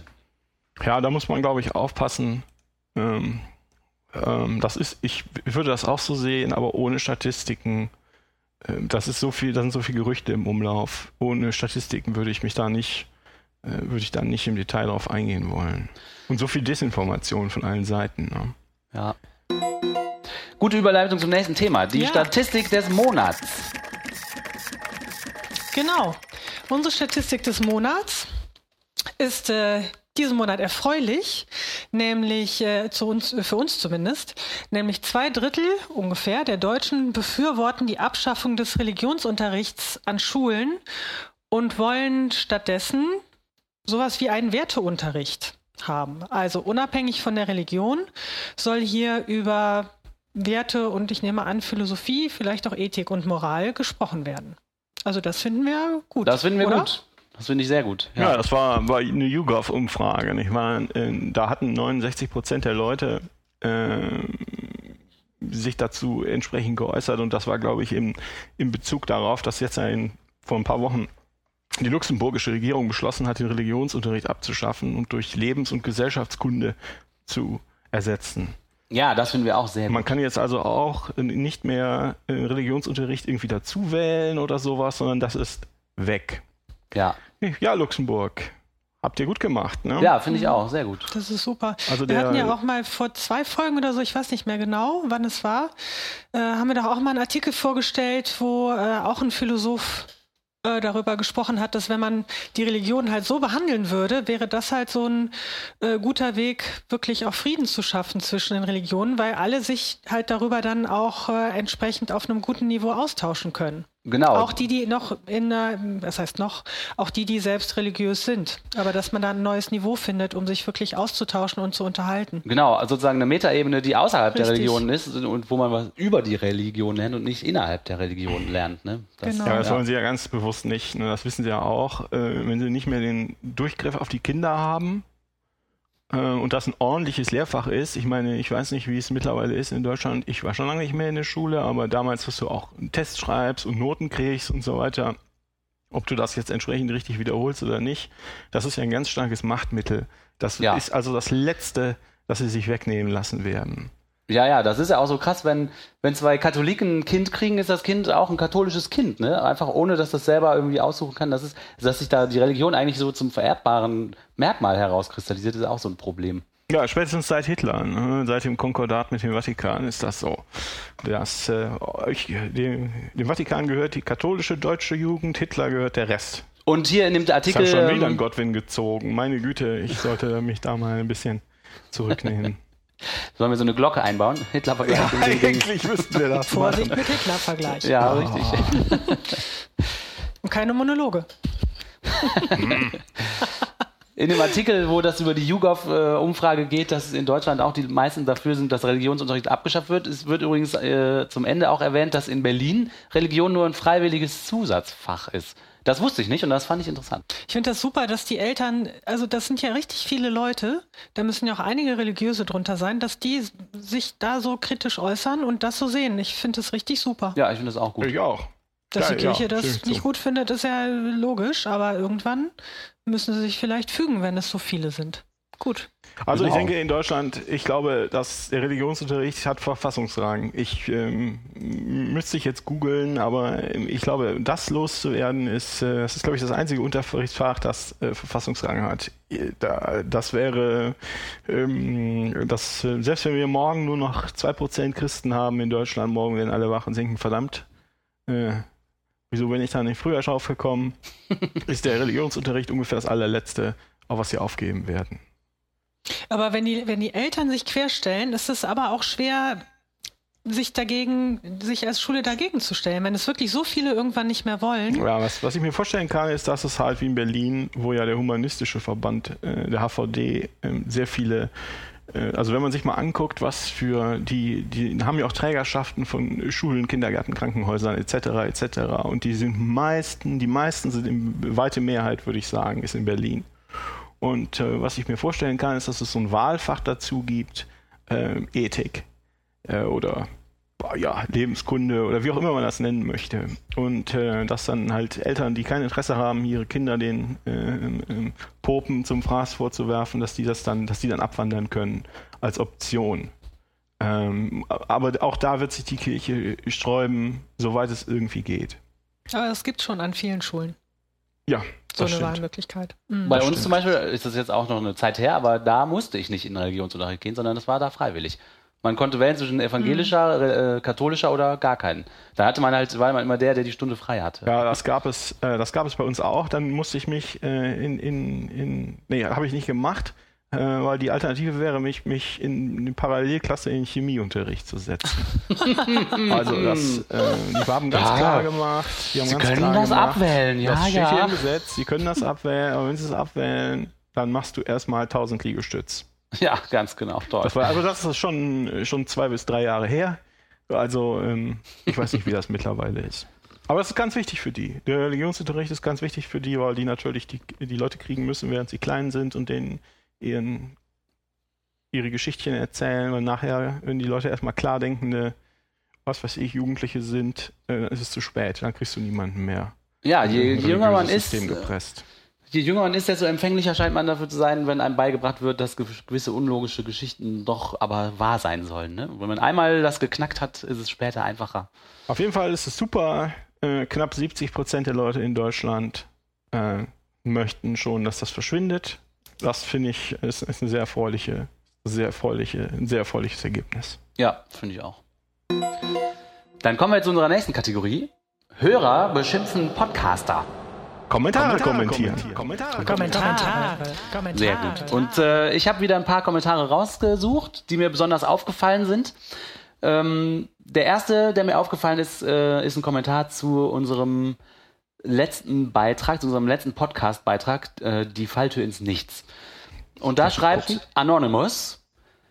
Ja, da muss man, glaube ich, aufpassen. Ähm, ähm, das ist, ich würde das auch so sehen, aber ohne Statistiken. Ähm, das ist so viel, da sind so viele Gerüchte im Umlauf. Ohne Statistiken würde ich mich da nicht, äh, würde ich da nicht im Detail drauf eingehen wollen. Und so viel Desinformation von allen Seiten. Ne? Ja. Gute Überleitung zum nächsten Thema. Die Ja. Statistik des Monats. Genau. Unsere Statistik des Monats ist äh, diesen Monat erfreulich, nämlich äh, zu uns, für uns zumindest, nämlich zwei Drittel ungefähr der Deutschen befürworten die Abschaffung des Religionsunterrichts an Schulen und wollen stattdessen sowas wie einen Werteunterricht haben. Also unabhängig von der Religion soll hier über Werte und ich nehme an Philosophie, vielleicht auch Ethik und Moral gesprochen werden. Also das finden wir gut. Das finden wir oder? gut. Das finde ich sehr gut. Ja, das war, war eine YouGov-Umfrage. Nicht wahr? Äh, Da hatten 69 Prozent der Leute äh, sich dazu entsprechend geäußert und das war, glaube ich, im, in Bezug darauf, dass jetzt ein, vor ein paar Wochen die luxemburgische Regierung beschlossen hat, den Religionsunterricht abzuschaffen und durch Lebens- und Gesellschaftskunde zu ersetzen. Ja, das finden wir auch sehr gut. Man kann jetzt also auch nicht mehr äh, Religionsunterricht irgendwie dazu wählen oder sowas, sondern das ist weg. Ja, Ja, Luxemburg. Habt ihr gut gemacht, ne? ja finde ich auch. Sehr gut. Das ist super. Also wir hatten ja auch mal vor zwei Folgen oder so, ich weiß nicht mehr genau, wann es war, äh, haben wir doch auch mal einen Artikel vorgestellt, wo äh, auch ein Philosoph äh, darüber gesprochen hat, dass wenn man die Religion halt so behandeln würde, wäre das halt so ein äh, guter Weg, wirklich auch Frieden zu schaffen zwischen den Religionen, weil alle sich halt darüber dann auch äh, entsprechend auf einem guten Niveau austauschen können. Genau. Auch die, die noch in, äh, was heißt noch, auch die, die selbst religiös sind. Aber dass man da ein neues Niveau findet, um sich wirklich auszutauschen und zu unterhalten. Genau, also sozusagen eine Metaebene, die außerhalb der Richtig. Religion ist und wo man was über die Religion lernt und nicht innerhalb der Religion lernt. Ne? Das, Genau. Ja, das wollen sie ja ganz bewusst nicht. Ne? Das wissen sie ja auch. Äh, wenn sie nicht mehr den Durchgriff auf die Kinder haben und das ein ordentliches Lehrfach ist, ich meine, ich weiß nicht, wie es mittlerweile ist in Deutschland. Ich war schon lange nicht mehr in der Schule, aber damals, dass du auch einen Test schreibst und Noten kriegst und so weiter, ob du das jetzt entsprechend richtig wiederholst oder nicht, das ist ja ein ganz starkes Machtmittel. Das Ja. ist also das Letzte, das sie sich wegnehmen lassen werden. Ja, ja, das ist ja auch so krass, wenn, wenn zwei Katholiken ein Kind kriegen, ist das Kind auch ein katholisches Kind, ne? Einfach ohne, dass das selber irgendwie aussuchen kann. Das ist, dass sich da die Religion eigentlich so zum vererbbaren Merkmal herauskristallisiert, ist auch so ein Problem. Ja, spätestens seit Hitler, ne? seit dem Konkordat mit dem Vatikan ist das so. Das, äh, ich, dem, dem Vatikan gehört die katholische deutsche Jugend, Hitler gehört der Rest. Und hier in dem Ich Artikel. habe schon wieder ähm, einen Gottwin gezogen. Meine Güte, ich sollte mich da mal ein bisschen zurücknehmen. Sollen wir so eine Glocke einbauen? Hitler-Vergleich. ding. Eigentlich müssten wir das Vorsicht machen. mit Hitler-Vergleich. Ja, richtig. Und keine Monologe. In dem Artikel, wo das über die YouGov-Umfrage geht, dass in Deutschland auch die meisten dafür sind, dass Religionsunterricht abgeschafft wird. Es wird übrigens äh, zum Ende auch erwähnt, dass in Berlin Religion nur ein freiwilliges Zusatzfach ist. Das wusste ich nicht und das fand ich interessant. Ich finde das super, dass die Eltern, also das sind ja richtig viele Leute, da müssen ja auch einige Religiöse drunter sein, dass die sich da so kritisch äußern und das so sehen. Ich finde das richtig super. Ja, ich finde das auch gut. Ich auch. Dass Ja, die Kirche ja, das nicht gut findet, ist ja logisch, aber irgendwann müssen sie sich vielleicht fügen, wenn es so viele sind. Gut. Also ich Genau. denke in Deutschland, ich glaube, dass der Religionsunterricht hat Verfassungsrang. Ich ähm, müsste ich jetzt googeln, aber ähm, ich glaube, das loszuwerden ist, äh, das ist glaube ich das einzige Unterrichtsfach, das äh, Verfassungsrang hat. Äh, Da, das wäre, ähm, das, äh, selbst wenn wir morgen nur noch 2% Christen haben in Deutschland, morgen werden alle wach und denken, verdammt, äh, wieso bin ich da nicht früher drauf gekommen, ist der Religionsunterricht ungefähr das allerletzte, auf was sie aufgeben werden. Aber wenn die, wenn die Eltern sich querstellen, ist es aber auch schwer, sich dagegen, sich als Schule dagegen zu stellen, wenn es wirklich so viele irgendwann nicht mehr wollen. Ja, was, was ich mir vorstellen kann, ist, dass es halt wie in Berlin, wo ja der humanistische Verband, äh, der HVD, ähm, sehr viele, äh, also wenn man sich mal anguckt, was für die, die haben ja auch Trägerschaften von Schulen, Kindergärten, Krankenhäusern etc. etc. Und die sind meisten, die meisten sind in weite Mehrheit, würde ich sagen, ist in Berlin. Und äh, was ich mir vorstellen kann, ist, dass es so ein Wahlfach dazu gibt, äh, Ethik äh, oder ja, Lebenskunde oder wie auch immer man das nennen möchte. Und äh, dass dann halt Eltern, die kein Interesse haben, ihre Kinder den äh, ähm, Popen zum Fraß vorzuwerfen, dass die das dann, dass die dann abwandern können als Option. Ähm, aber auch da wird sich die Kirche sträuben, soweit es irgendwie geht. Aber es gibt schon an vielen Schulen Ja, so das eine stimmt. Wahlmöglichkeit. Mhm. Bei Das uns stimmt. zum Beispiel ist das jetzt auch noch eine Zeit her, aber da musste ich nicht in Religionsunterricht gehen, sondern das war da freiwillig. Man konnte wählen zwischen evangelischer, äh, katholischer oder gar keinen. Da hatte man halt, war man immer der, der die Stunde frei hatte. Ja, das gab es, äh, das gab es bei uns auch. Dann musste ich mich äh, in, in, in, nee, habe ich nicht gemacht, äh, weil die Alternative wäre, mich, mich in eine Parallelklasse in Chemieunterricht zu setzen. also das, äh, die haben ganz Ja. klar gemacht. Die haben Sie ganz können klar das gemacht, abwählen, ja, das steht ja. hier im Gesetz. Sie können das abwählen, aber wenn Sie es abwählen, dann machst du erstmal 1000 Liegestütz. Ja, ganz genau, toll. Das war, also das ist schon, schon zwei bis drei Jahre her. Also ähm, ich weiß nicht, wie das mittlerweile ist. Aber es ist ganz wichtig für die. Der Religionsunterricht ist ganz wichtig für die, weil die natürlich die, die Leute kriegen müssen, während sie klein sind und denen ihren, ihre Geschichtchen erzählen. Und nachher, wenn die Leute erstmal klar denkende, was weiß ich, Jugendliche sind, äh, dann ist es zu spät. Dann kriegst du niemanden mehr. ja, je, je jünger man ist, System gepresst. je jünger man ist, desto empfänglicher scheint man dafür zu sein, wenn einem beigebracht wird, dass ge- gewisse unlogische Geschichten doch aber wahr sein sollen. Ne? Wenn man einmal das geknackt hat, ist es später einfacher. Auf jeden Fall ist es super. Äh, knapp 70 Prozent der Leute in Deutschland äh, möchten schon, dass das verschwindet. Das finde ich ist, ist eine sehr erfreuliche, sehr erfreuliche, ein sehr erfreuliches Ergebnis. Ja, finde ich auch. Dann kommen wir zu unserer nächsten Kategorie. Hörer beschimpfen Podcaster. Kommentare, kommentieren. Kommentare, Kommentare. Kommentare. Sehr gut. Und äh, ich habe wieder ein paar Kommentare rausgesucht, die mir besonders aufgefallen sind. Ähm, der erste, der mir aufgefallen ist, äh, ist ein Kommentar zu unserem letzten Beitrag, zu unserem letzten Podcast-Beitrag, äh, die Falltür ins Nichts. Und da schreibt Anonymous,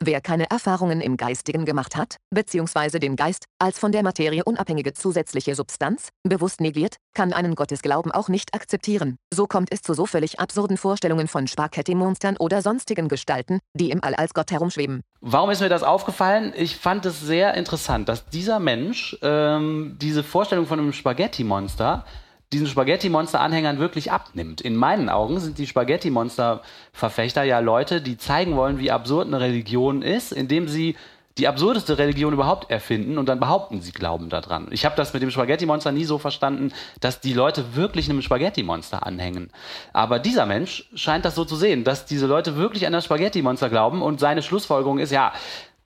Wer keine Erfahrungen im Geistigen gemacht hat, beziehungsweise den Geist als von der Materie unabhängige zusätzliche Substanz bewusst negiert, kann einen Gottesglauben auch nicht akzeptieren. So kommt es zu so völlig absurden Vorstellungen von Spaghetti-Monstern oder sonstigen Gestalten, die im All als Gott herumschweben. Warum ist mir das aufgefallen? Ich fand es sehr interessant, dass dieser Mensch ähm, diese Vorstellung von einem Spaghetti-Monster diesen Spaghetti-Monster-Anhängern wirklich abnimmt. In meinen Augen sind die Spaghetti-Monster-Verfechter ja Leute, die zeigen wollen, wie absurd eine Religion ist, indem sie die absurdeste Religion überhaupt erfinden und dann behaupten, sie glauben daran. Ich habe das mit dem Spaghetti-Monster nie so verstanden, dass die Leute wirklich einem Spaghetti-Monster anhängen. Aber dieser Mensch scheint das so zu sehen, dass diese Leute wirklich an das Spaghetti-Monster glauben und seine Schlussfolgerung ist, ja,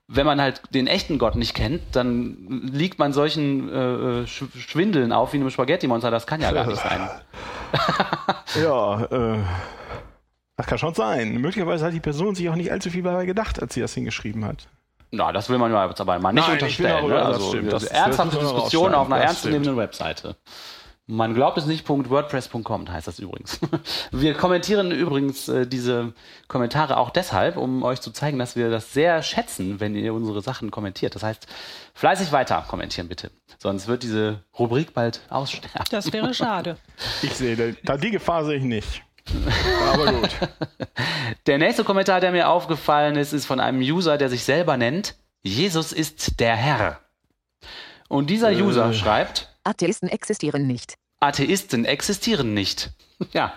wenn man halt den echten Gott nicht kennt, dann liegt man solchen äh, Sch Schwindeln auf wie einem Spaghetti-Monster. Das kann ja gar nicht sein. Ja, äh, das kann schon sein. Möglicherweise hat die Person sich auch nicht allzu viel dabei gedacht, als sie das hingeschrieben hat. Na, das will man ja jetzt aber mal nicht Nein, unterstellen. Ne? ja, das Also stimmt. Das- äh, das ernsthafte man Diskussion auf einer. Das ernstzunehmenden Webseite. Man glaubt es nicht, .wordpress.com heißt das übrigens. Wir kommentieren übrigens äh, diese Kommentare auch deshalb, um euch zu zeigen, dass wir das sehr schätzen, wenn ihr unsere Sachen kommentiert. Das heißt, fleißig weiter kommentieren bitte. Sonst wird diese Rubrik bald aussterben. Das wäre schade. Ich sehe, da, die Gefahr sehe ich nicht. Aber gut. Der nächste Kommentar, der mir aufgefallen ist, ist von einem User, der sich selber nennt, Jesus ist der Herr. Und dieser Äh. User schreibt, Atheisten existieren nicht. Atheisten existieren nicht. Ja,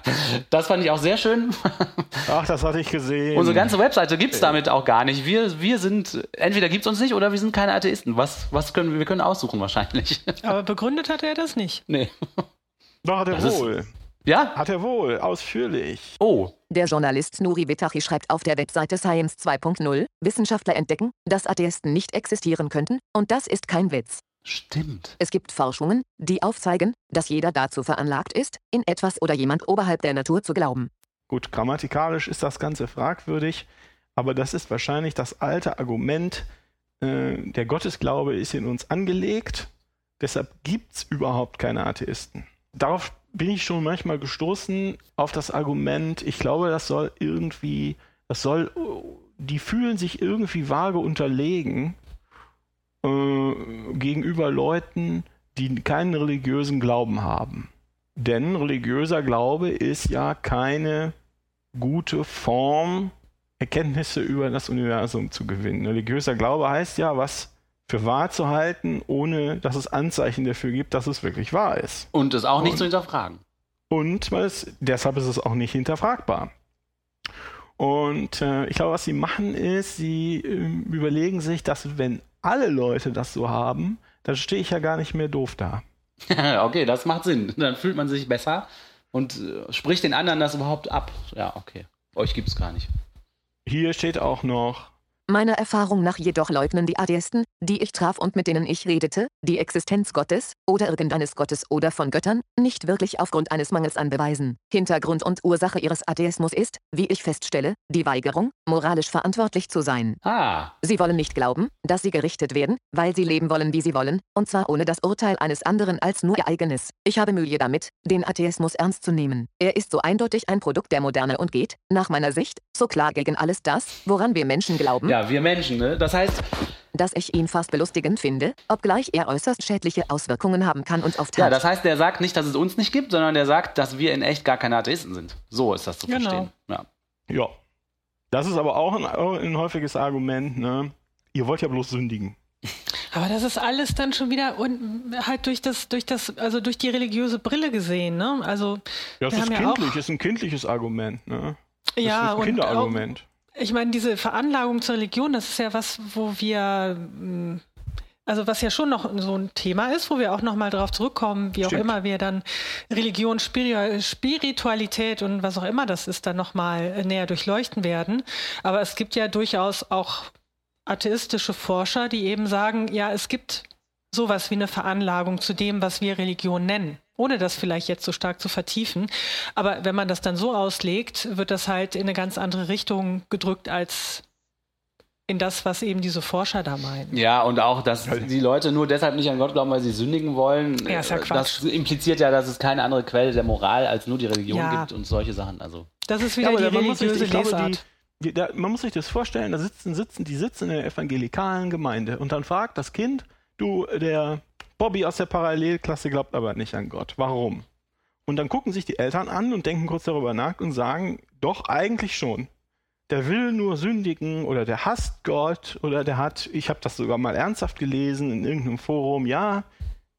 das fand ich auch sehr schön. Ach, das hatte ich gesehen. Unsere ganze Webseite gibt's damit auch gar nicht. Wir, wir sind, entweder gibt's uns nicht oder wir sind keine Atheisten. Was, was können wir, wir können aussuchen wahrscheinlich. Aber begründet hat er das nicht. nee. Doch, hat er Das ist- wohl. Ja? Hat er wohl, ausführlich. Oh. Der Journalist Nuri Vitachi schreibt auf der Webseite Science 2.0, Wissenschaftler entdecken, dass Atheisten nicht existieren könnten, und das ist kein Witz. Stimmt. Es gibt Forschungen, die aufzeigen, dass jeder dazu veranlagt ist, in etwas oder jemand oberhalb der Natur zu glauben. Gut, grammatikalisch ist das Ganze fragwürdig, aber das ist wahrscheinlich das alte Argument, äh, der Gottesglaube ist in uns angelegt, deshalb gibt es überhaupt keine Atheisten. Darauf bin ich schon manchmal gestoßen, auf das Argument, ich glaube, das soll irgendwie, das soll, die fühlen sich irgendwie vage unterlegen äh, gegenüber Leuten, die keinen religiösen Glauben haben. Denn religiöser Glaube ist ja keine gute Form, Erkenntnisse über das Universum zu gewinnen. Religiöser Glaube heißt ja, was für wahr zu halten, ohne dass es Anzeichen dafür gibt, dass es wirklich wahr ist. Und es auch nicht Und- zu hinterfragen. Und es, deshalb ist es auch nicht hinterfragbar. Und äh, ich glaube, was sie machen ist, sie ähm, überlegen sich, dass wenn alle Leute das so haben, dann stehe ich ja gar nicht mehr doof da. okay, das macht Sinn. Dann fühlt man sich besser und äh, spricht den anderen das überhaupt ab. Ja, okay. Euch gibt's gar nicht. Hier steht auch noch, Meiner Erfahrung nach jedoch leugnen die Atheisten, die ich traf und mit denen ich redete, die Existenz Gottes oder irgendeines Gottes oder von Göttern, nicht wirklich aufgrund eines Mangels an Beweisen. Hintergrund und Ursache ihres Atheismus ist, wie ich feststelle, die Weigerung, moralisch verantwortlich zu sein. Ah, Sie wollen nicht glauben, dass sie gerichtet werden, weil sie leben wollen, wie sie wollen, und zwar ohne das Urteil eines anderen als nur ihr eigenes. Ich habe Mühe damit, den Atheismus ernst zu nehmen. Er ist so eindeutig ein Produkt der Moderne und geht, nach meiner Sicht, so klar gegen alles das, woran wir Menschen glauben, ja, wir Menschen, ne? Das heißt, dass ich ihn fast belustigend finde, obgleich er äußerst schädliche Auswirkungen haben kann und oft ja, hat. das heißt, der sagt nicht, dass es uns nicht gibt, sondern der sagt, dass wir in echt gar keine Atheisten sind. So ist das zu Genau. verstehen. Ja. ja, das ist aber auch ein, ein häufiges Argument, ne? Ihr wollt ja bloß sündigen. Aber das ist alles dann schon wieder und halt durch das, durch das, also durch die religiöse Brille gesehen, ne? Also Ja, das ist ja kindlich, auch, ist ein kindliches Argument, ne? Das ja ist ein und auch, Kinderargument. Ich meine diese Veranlagung zur Religion, das ist ja was, wo wir mh, also was ja schon noch so ein Thema ist, wo wir auch noch mal drauf zurückkommen, wie auch Stimmt. immer wir dann Religion, Spiri Spiritualität und was auch immer das ist, dann noch mal näher durchleuchten werden. Aber es gibt ja durchaus auch atheistische Forscher, die eben sagen, ja, es gibt sowas wie eine Veranlagung zu dem, was wir Religion nennen, ohne das vielleicht jetzt so stark zu vertiefen. Aber wenn man das dann so auslegt, wird das halt in eine ganz andere Richtung gedrückt als in das, was eben diese Forscher da meinen. Ja, und auch, dass die Leute nur deshalb nicht an Gott glauben, weil sie sündigen wollen. Ja, ist ja äh, Quatsch. Das impliziert ja, dass es keine andere Quelle der Moral als nur die Religion Ja. gibt und solche Sachen. Also, Das ist Ja, wieder aber die sich- religiöse ich glaube, Lesart. Die, die, da, man muss sich das vorstellen, da sitzen, sitzen, die sitzen in der evangelikalen Gemeinde und dann fragt das Kind, du, der Bobby aus der Parallelklasse glaubt aber nicht an Gott. Warum? Und dann gucken sich die Eltern an und denken kurz darüber nach und sagen, doch, eigentlich schon. Der will nur sündigen oder der hasst Gott oder der hat, ich habe das sogar mal ernsthaft gelesen in irgendeinem Forum, ja,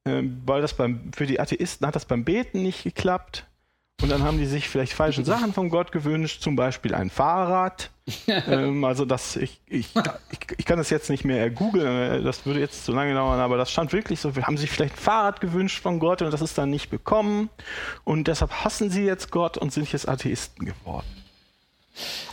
ähm, weil das beim, für die Atheisten hat das beim Beten nicht geklappt. Und dann haben die sich vielleicht falsche Sachen von Gott gewünscht, zum Beispiel ein Fahrrad. ähm, also das, ich, ich, ich, ich kann das jetzt nicht mehr googeln, äh, das würde jetzt zu lange dauern, aber das stand wirklich so, wir haben sich vielleicht ein Fahrrad gewünscht von Gott und das ist dann nicht bekommen. Und deshalb hassen sie jetzt Gott und sind jetzt Atheisten geworden.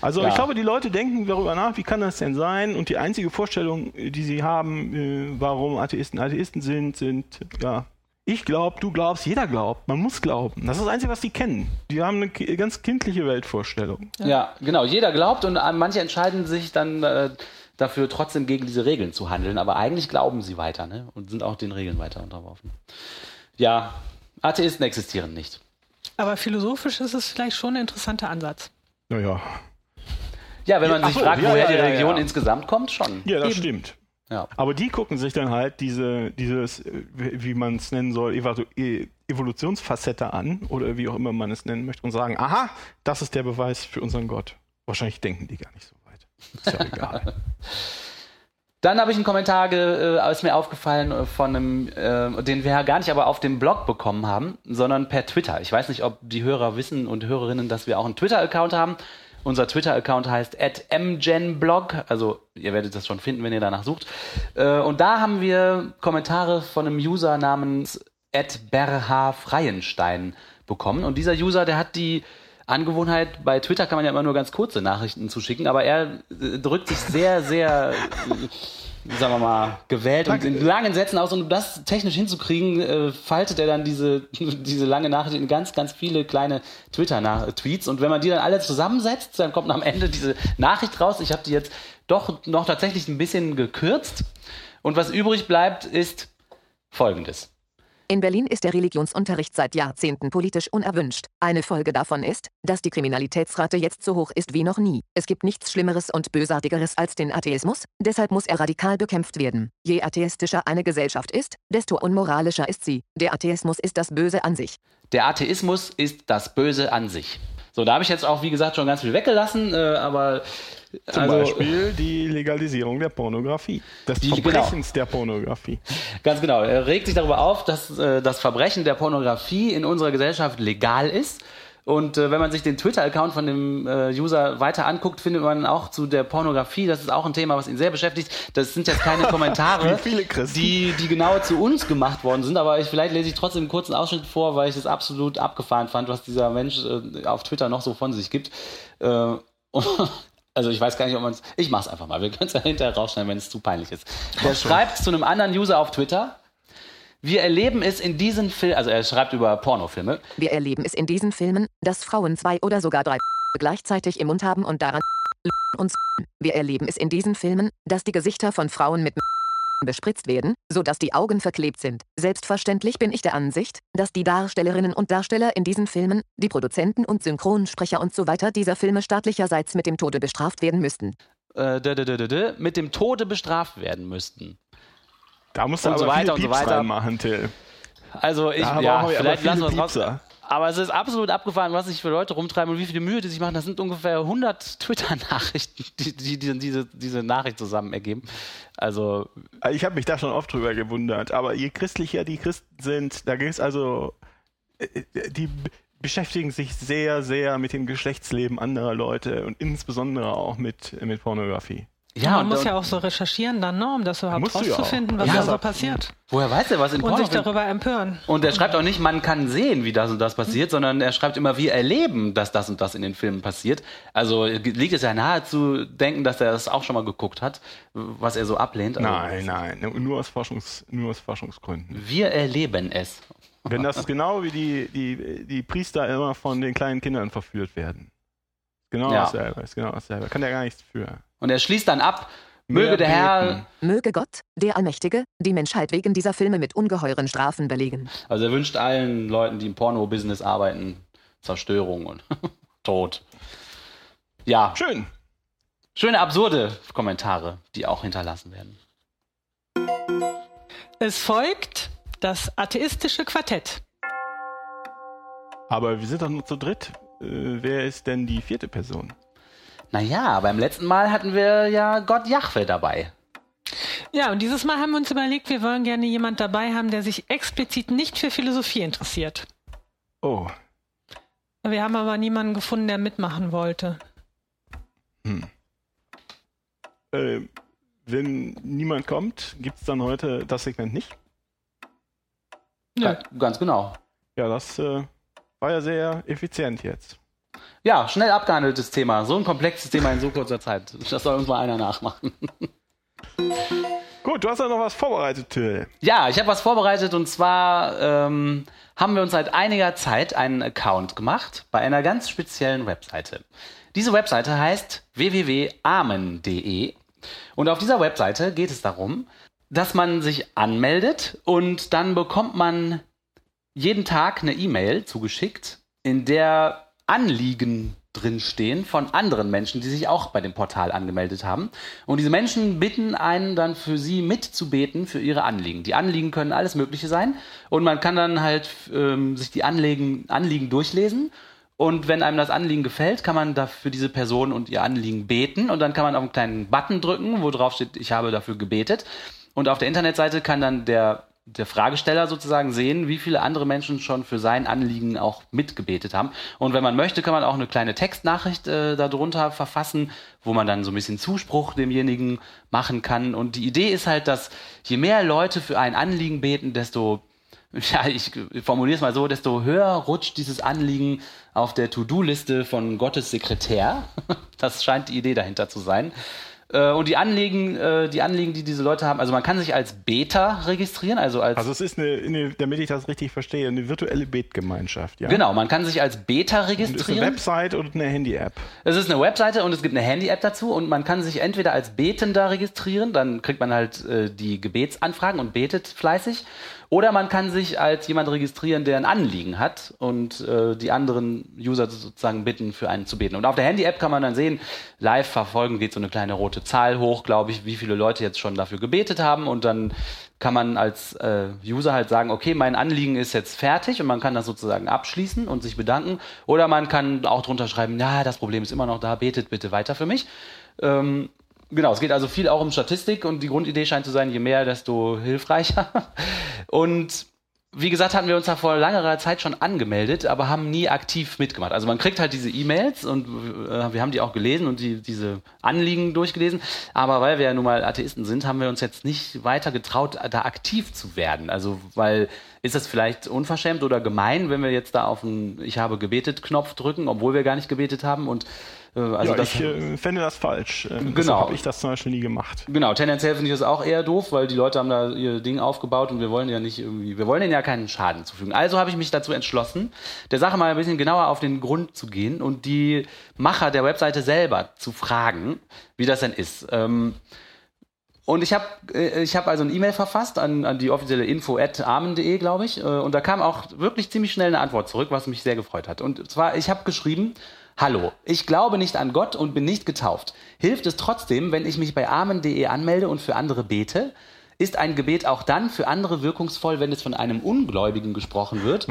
Also Ja. ich glaube, die Leute denken darüber nach, wie kann das denn sein? Und die einzige Vorstellung, die sie haben, äh, warum Atheisten Atheisten sind, sind, ja, ich glaube, du glaubst, jeder glaubt, man muss glauben. Das ist das Einzige, was die kennen. Die haben eine ganz kindliche Weltvorstellung. ja. genau. Jeder glaubt und äh, manche entscheiden sich dann äh, dafür, trotzdem gegen diese Regeln zu handeln. Aber eigentlich glauben sie weiter ne? und sind auch den Regeln weiter unterworfen. Ja, Atheisten existieren nicht. Aber philosophisch ist es vielleicht schon ein interessanter Ansatz. Naja. Ja, wenn man Ja, sich so, fragt, ja, woher ja, die ja, Religion ja. insgesamt kommt, schon. Ja, das Eben. stimmt. Ja. Aber die gucken sich dann halt diese, dieses, äh, wie man es nennen soll, E- Evolutionsfacette an oder wie auch immer man es nennen möchte und sagen, aha, das ist der Beweis für unseren Gott. Wahrscheinlich denken die gar nicht so weit. Ist ja egal. Dann habe ich einen Kommentar, äh, ist mir aufgefallen äh, von einem, äh, den wir ja gar nicht aber auf dem Blog bekommen haben, sondern per Twitter. Ich weiß nicht, ob die Hörer wissen und Hörerinnen, dass wir auch einen Twitter-Account haben. Unser Twitter-Account heißt mgenblog, also ihr werdet das schon finden, wenn ihr danach sucht. Äh, und da haben wir Kommentare von einem User namens @berhfreienstein bekommen. Und dieser User, der hat die Angewohnheit, bei Twitter kann man ja immer nur ganz kurze Nachrichten zuschicken, aber er äh, drückt sich sehr, sehr sagen wir mal, gewählt und in langen Sätzen aus. Und um das technisch hinzukriegen, äh, faltet er dann diese, diese lange Nachricht in ganz, ganz viele kleine Twitter-Tweets. Und wenn man die dann alle zusammensetzt, dann kommt am Ende diese Nachricht raus. Ich habe die jetzt doch noch tatsächlich ein bisschen gekürzt. Und was übrig bleibt, ist folgendes. In Berlin ist der Religionsunterricht seit Jahrzehnten politisch unerwünscht. Eine Folge davon ist, dass die Kriminalitätsrate jetzt so hoch ist wie noch nie. Es gibt nichts Schlimmeres und Bösartigeres als den Atheismus, deshalb muss er radikal bekämpft werden. Je atheistischer eine Gesellschaft ist, desto unmoralischer ist sie. Der Atheismus ist das Böse an sich. Der Atheismus ist das Böse an sich. So, da habe ich jetzt auch, wie gesagt, schon ganz viel weggelassen, äh, aber Zum also, Beispiel die Legalisierung der Pornografie. Des Die- Verbrechens der Pornografie. Ganz genau. Er regt sich darüber auf, dass äh, das Verbrechen der Pornografie in unserer Gesellschaft legal ist. Und äh, wenn man sich den Twitter-Account von dem äh, User weiter anguckt, findet man auch zu der Pornografie, das ist auch ein Thema, was ihn sehr beschäftigt. Das sind jetzt keine Kommentare, die, die genau zu uns gemacht worden sind, aber ich, vielleicht lese ich trotzdem einen kurzen Ausschnitt vor, weil ich es absolut abgefahren fand, was dieser Mensch äh, auf Twitter noch so von sich gibt. Äh, und- also ich weiß gar nicht, ob man es. Ich mach's einfach mal. Wir können es ja hinterher rausschneiden, wenn es zu peinlich ist. Der schreibt zu einem anderen User auf Twitter. Wir erleben es in diesen Filmen, also er schreibt über Pornofilme. Wir erleben es in diesen Filmen, dass Frauen zwei oder sogar drei gleichzeitig im Mund haben und daran uns. Wir erleben es in diesen Filmen, dass die Gesichter von Frauen mit bespritzt werden, sodass die Augen verklebt sind. Selbstverständlich bin ich der Ansicht, dass die Darstellerinnen und Darsteller in diesen Filmen, die Produzenten und Synchronsprecher und so weiter dieser Filme staatlicherseits mit dem Tode bestraft werden müssten. Äh, dö, dö, dö, dö, dö, mit dem Tode bestraft werden müssten. Da musst du Und aber so weiter viele und so weiter. reinmachen, Till. Also ich, ja, vielleicht lassen wir es raus. Aber es ist absolut abgefahren, was sich für Leute rumtreiben und wie viele Mühe die sich machen. Das sind ungefähr 100 Twitter-Nachrichten, die, die, die diese, diese Nachricht zusammen ergeben. Also Also Ich habe mich da schon oft drüber gewundert. Aber je christlicher die Christen sind, da geht es also, äh, die b- beschäftigen sich sehr, sehr mit dem Geschlechtsleben anderer Leute und insbesondere auch mit, mit Pornografie. Ja, man und, muss und, ja auch so recherchieren dann, ne, um das überhaupt rauszufinden, was Ja, da so passiert. woher weiß er was in Und sich Pornofilmen? darüber empören. Und er schreibt auch nicht, man kann sehen, wie das und das passiert, sondern er schreibt immer, wir erleben, dass das und das in den Filmen passiert. Also liegt es ja nahe zu denken, dass er das auch schon mal geguckt hat, was er so ablehnt. Also, Nein, nein, nur aus, Forschungs, nur aus Forschungsgründen. Wir erleben es. Wenn das genau wie die, die, die Priester immer von den kleinen Kindern verführt werden. Genau Ja. dasselbe, ist genau dasselbe. Kann der gar nichts für. Und er schließt dann ab, möge Mehr der Herr. Möge Gott, der Allmächtige, die Menschheit wegen dieser Filme mit ungeheuren Strafen belegen. also er wünscht allen Leuten, die im Porno-Business arbeiten, Zerstörung und Tod. Ja, Schön. schöne absurde Kommentare, die auch hinterlassen werden. Es folgt das atheistische Quartett. Aber wir sind doch nur zu dritt. Äh, wer ist denn die vierte Person? Naja, beim letzten Mal hatten wir ja Gott Jahwe dabei. Ja, und dieses Mal haben wir uns überlegt, wir wollen gerne jemand dabei haben, der sich explizit nicht für Philosophie interessiert. Oh, Wir haben aber niemanden gefunden, der mitmachen wollte. äh, wenn niemand kommt, gibt es dann heute das Segment nicht? Nö. Ja, ganz genau. Ja, das äh, war ja sehr effizient jetzt. Ja, schnell abgehandeltes Thema. So ein komplexes Thema in so kurzer Zeit. Das soll uns mal einer nachmachen. Gut, du hast ja noch was vorbereitet, Till. Ja, ich habe was vorbereitet und zwar ähm, haben wir uns seit einiger Zeit einen Account gemacht bei einer ganz speziellen Webseite. Diese Webseite heißt www.amen.de und auf dieser Webseite geht es darum, dass man sich anmeldet und dann bekommt man jeden Tag eine E-Mail zugeschickt, in der Anliegen drinstehen von anderen Menschen, die sich auch bei dem Portal angemeldet haben. Und diese Menschen bitten einen dann für sie mitzubeten für ihre Anliegen. Die Anliegen können alles Mögliche sein und man kann dann halt ähm, sich die Anliegen, Anliegen durchlesen. Und wenn einem das Anliegen gefällt, kann man da für diese Person und ihr Anliegen beten und dann kann man auf einen kleinen Button drücken, wo drauf steht, ich habe dafür gebetet. Und auf der Internetseite kann dann der der Fragesteller sozusagen sehen, wie viele andere Menschen schon für sein Anliegen auch mitgebetet haben. Und wenn man möchte, kann man auch eine kleine Textnachricht äh, darunter verfassen, wo man dann so ein bisschen Zuspruch demjenigen machen kann. Und die Idee ist halt, dass je mehr Leute für ein Anliegen beten, desto ja, ich formuliere es mal so, desto höher rutscht dieses Anliegen auf der To-Do-Liste von Gottes Sekretär. Das scheint die Idee dahinter zu sein. Äh, und die Anliegen, äh, die Anliegen, die diese Leute haben, also man kann sich als Beta registrieren, also als Also es ist eine, eine, damit ich das richtig verstehe, eine virtuelle Betgemeinschaft. Ja? genau, man kann sich als Beta Und ist eine registrieren. Website und eine Handy-App. Es ist eine Webseite und es gibt eine Handy-App dazu und man kann sich entweder als Betender registrieren, dann kriegt man halt äh, die Gebetsanfragen und betet fleißig, oder man kann sich als jemand registrieren, der ein Anliegen hat und äh, die anderen User sozusagen bitten, für einen zu beten. Und auf der Handy-App kann man dann sehen, live verfolgen geht so eine kleine rote Zahl hoch, glaube ich, wie viele Leute jetzt schon dafür gebetet haben und dann kann man als äh, User halt sagen, okay, mein Anliegen ist jetzt fertig und man kann das sozusagen abschließen und sich bedanken. Oder man kann auch drunter schreiben, ja, das Problem ist immer noch da, betet bitte weiter für mich. Ähm, genau, es geht also viel auch um Statistik und die Grundidee scheint zu sein, je mehr, desto hilfreicher. Und wie gesagt, hatten wir uns da vor langer Zeit schon angemeldet, aber haben nie aktiv mitgemacht. Also man kriegt halt diese E-Mails und äh, wir haben die auch gelesen und die, diese Anliegen durchgelesen. Aber weil wir ja nun mal Atheisten sind, haben wir uns jetzt nicht weiter getraut, da aktiv zu werden. Also weil ist das vielleicht unverschämt oder gemein, wenn wir jetzt da auf den Ich habe gebetet Knopf drücken, obwohl wir gar nicht gebetet haben und also ja, das, ich äh, fände das falsch. Äh, Genau. Habe ich das zum Beispiel nie gemacht. Genau, tendenziell finde ich das auch eher doof, weil die Leute haben da ihr Ding aufgebaut und wir wollen ja nicht irgendwie, wir wollen denen ja keinen Schaden zufügen. Also habe ich mich dazu entschlossen, der Sache mal ein bisschen genauer auf den Grund zu gehen und die Macher der Webseite selber zu fragen, wie das denn ist. Ähm, und ich habe äh, ich hab also eine E-Mail verfasst an, an die offizielle info at armen.de, glaube ich. äh, Und da kam auch wirklich ziemlich schnell eine Antwort zurück, was mich sehr gefreut hat. Und zwar, ich habe geschrieben, Hallo, ich glaube nicht an Gott und bin nicht getauft. Hilft es trotzdem, wenn ich mich bei armen.de anmelde und für andere bete? Ist ein Gebet auch dann für andere wirkungsvoll, wenn es von einem Ungläubigen gesprochen wird?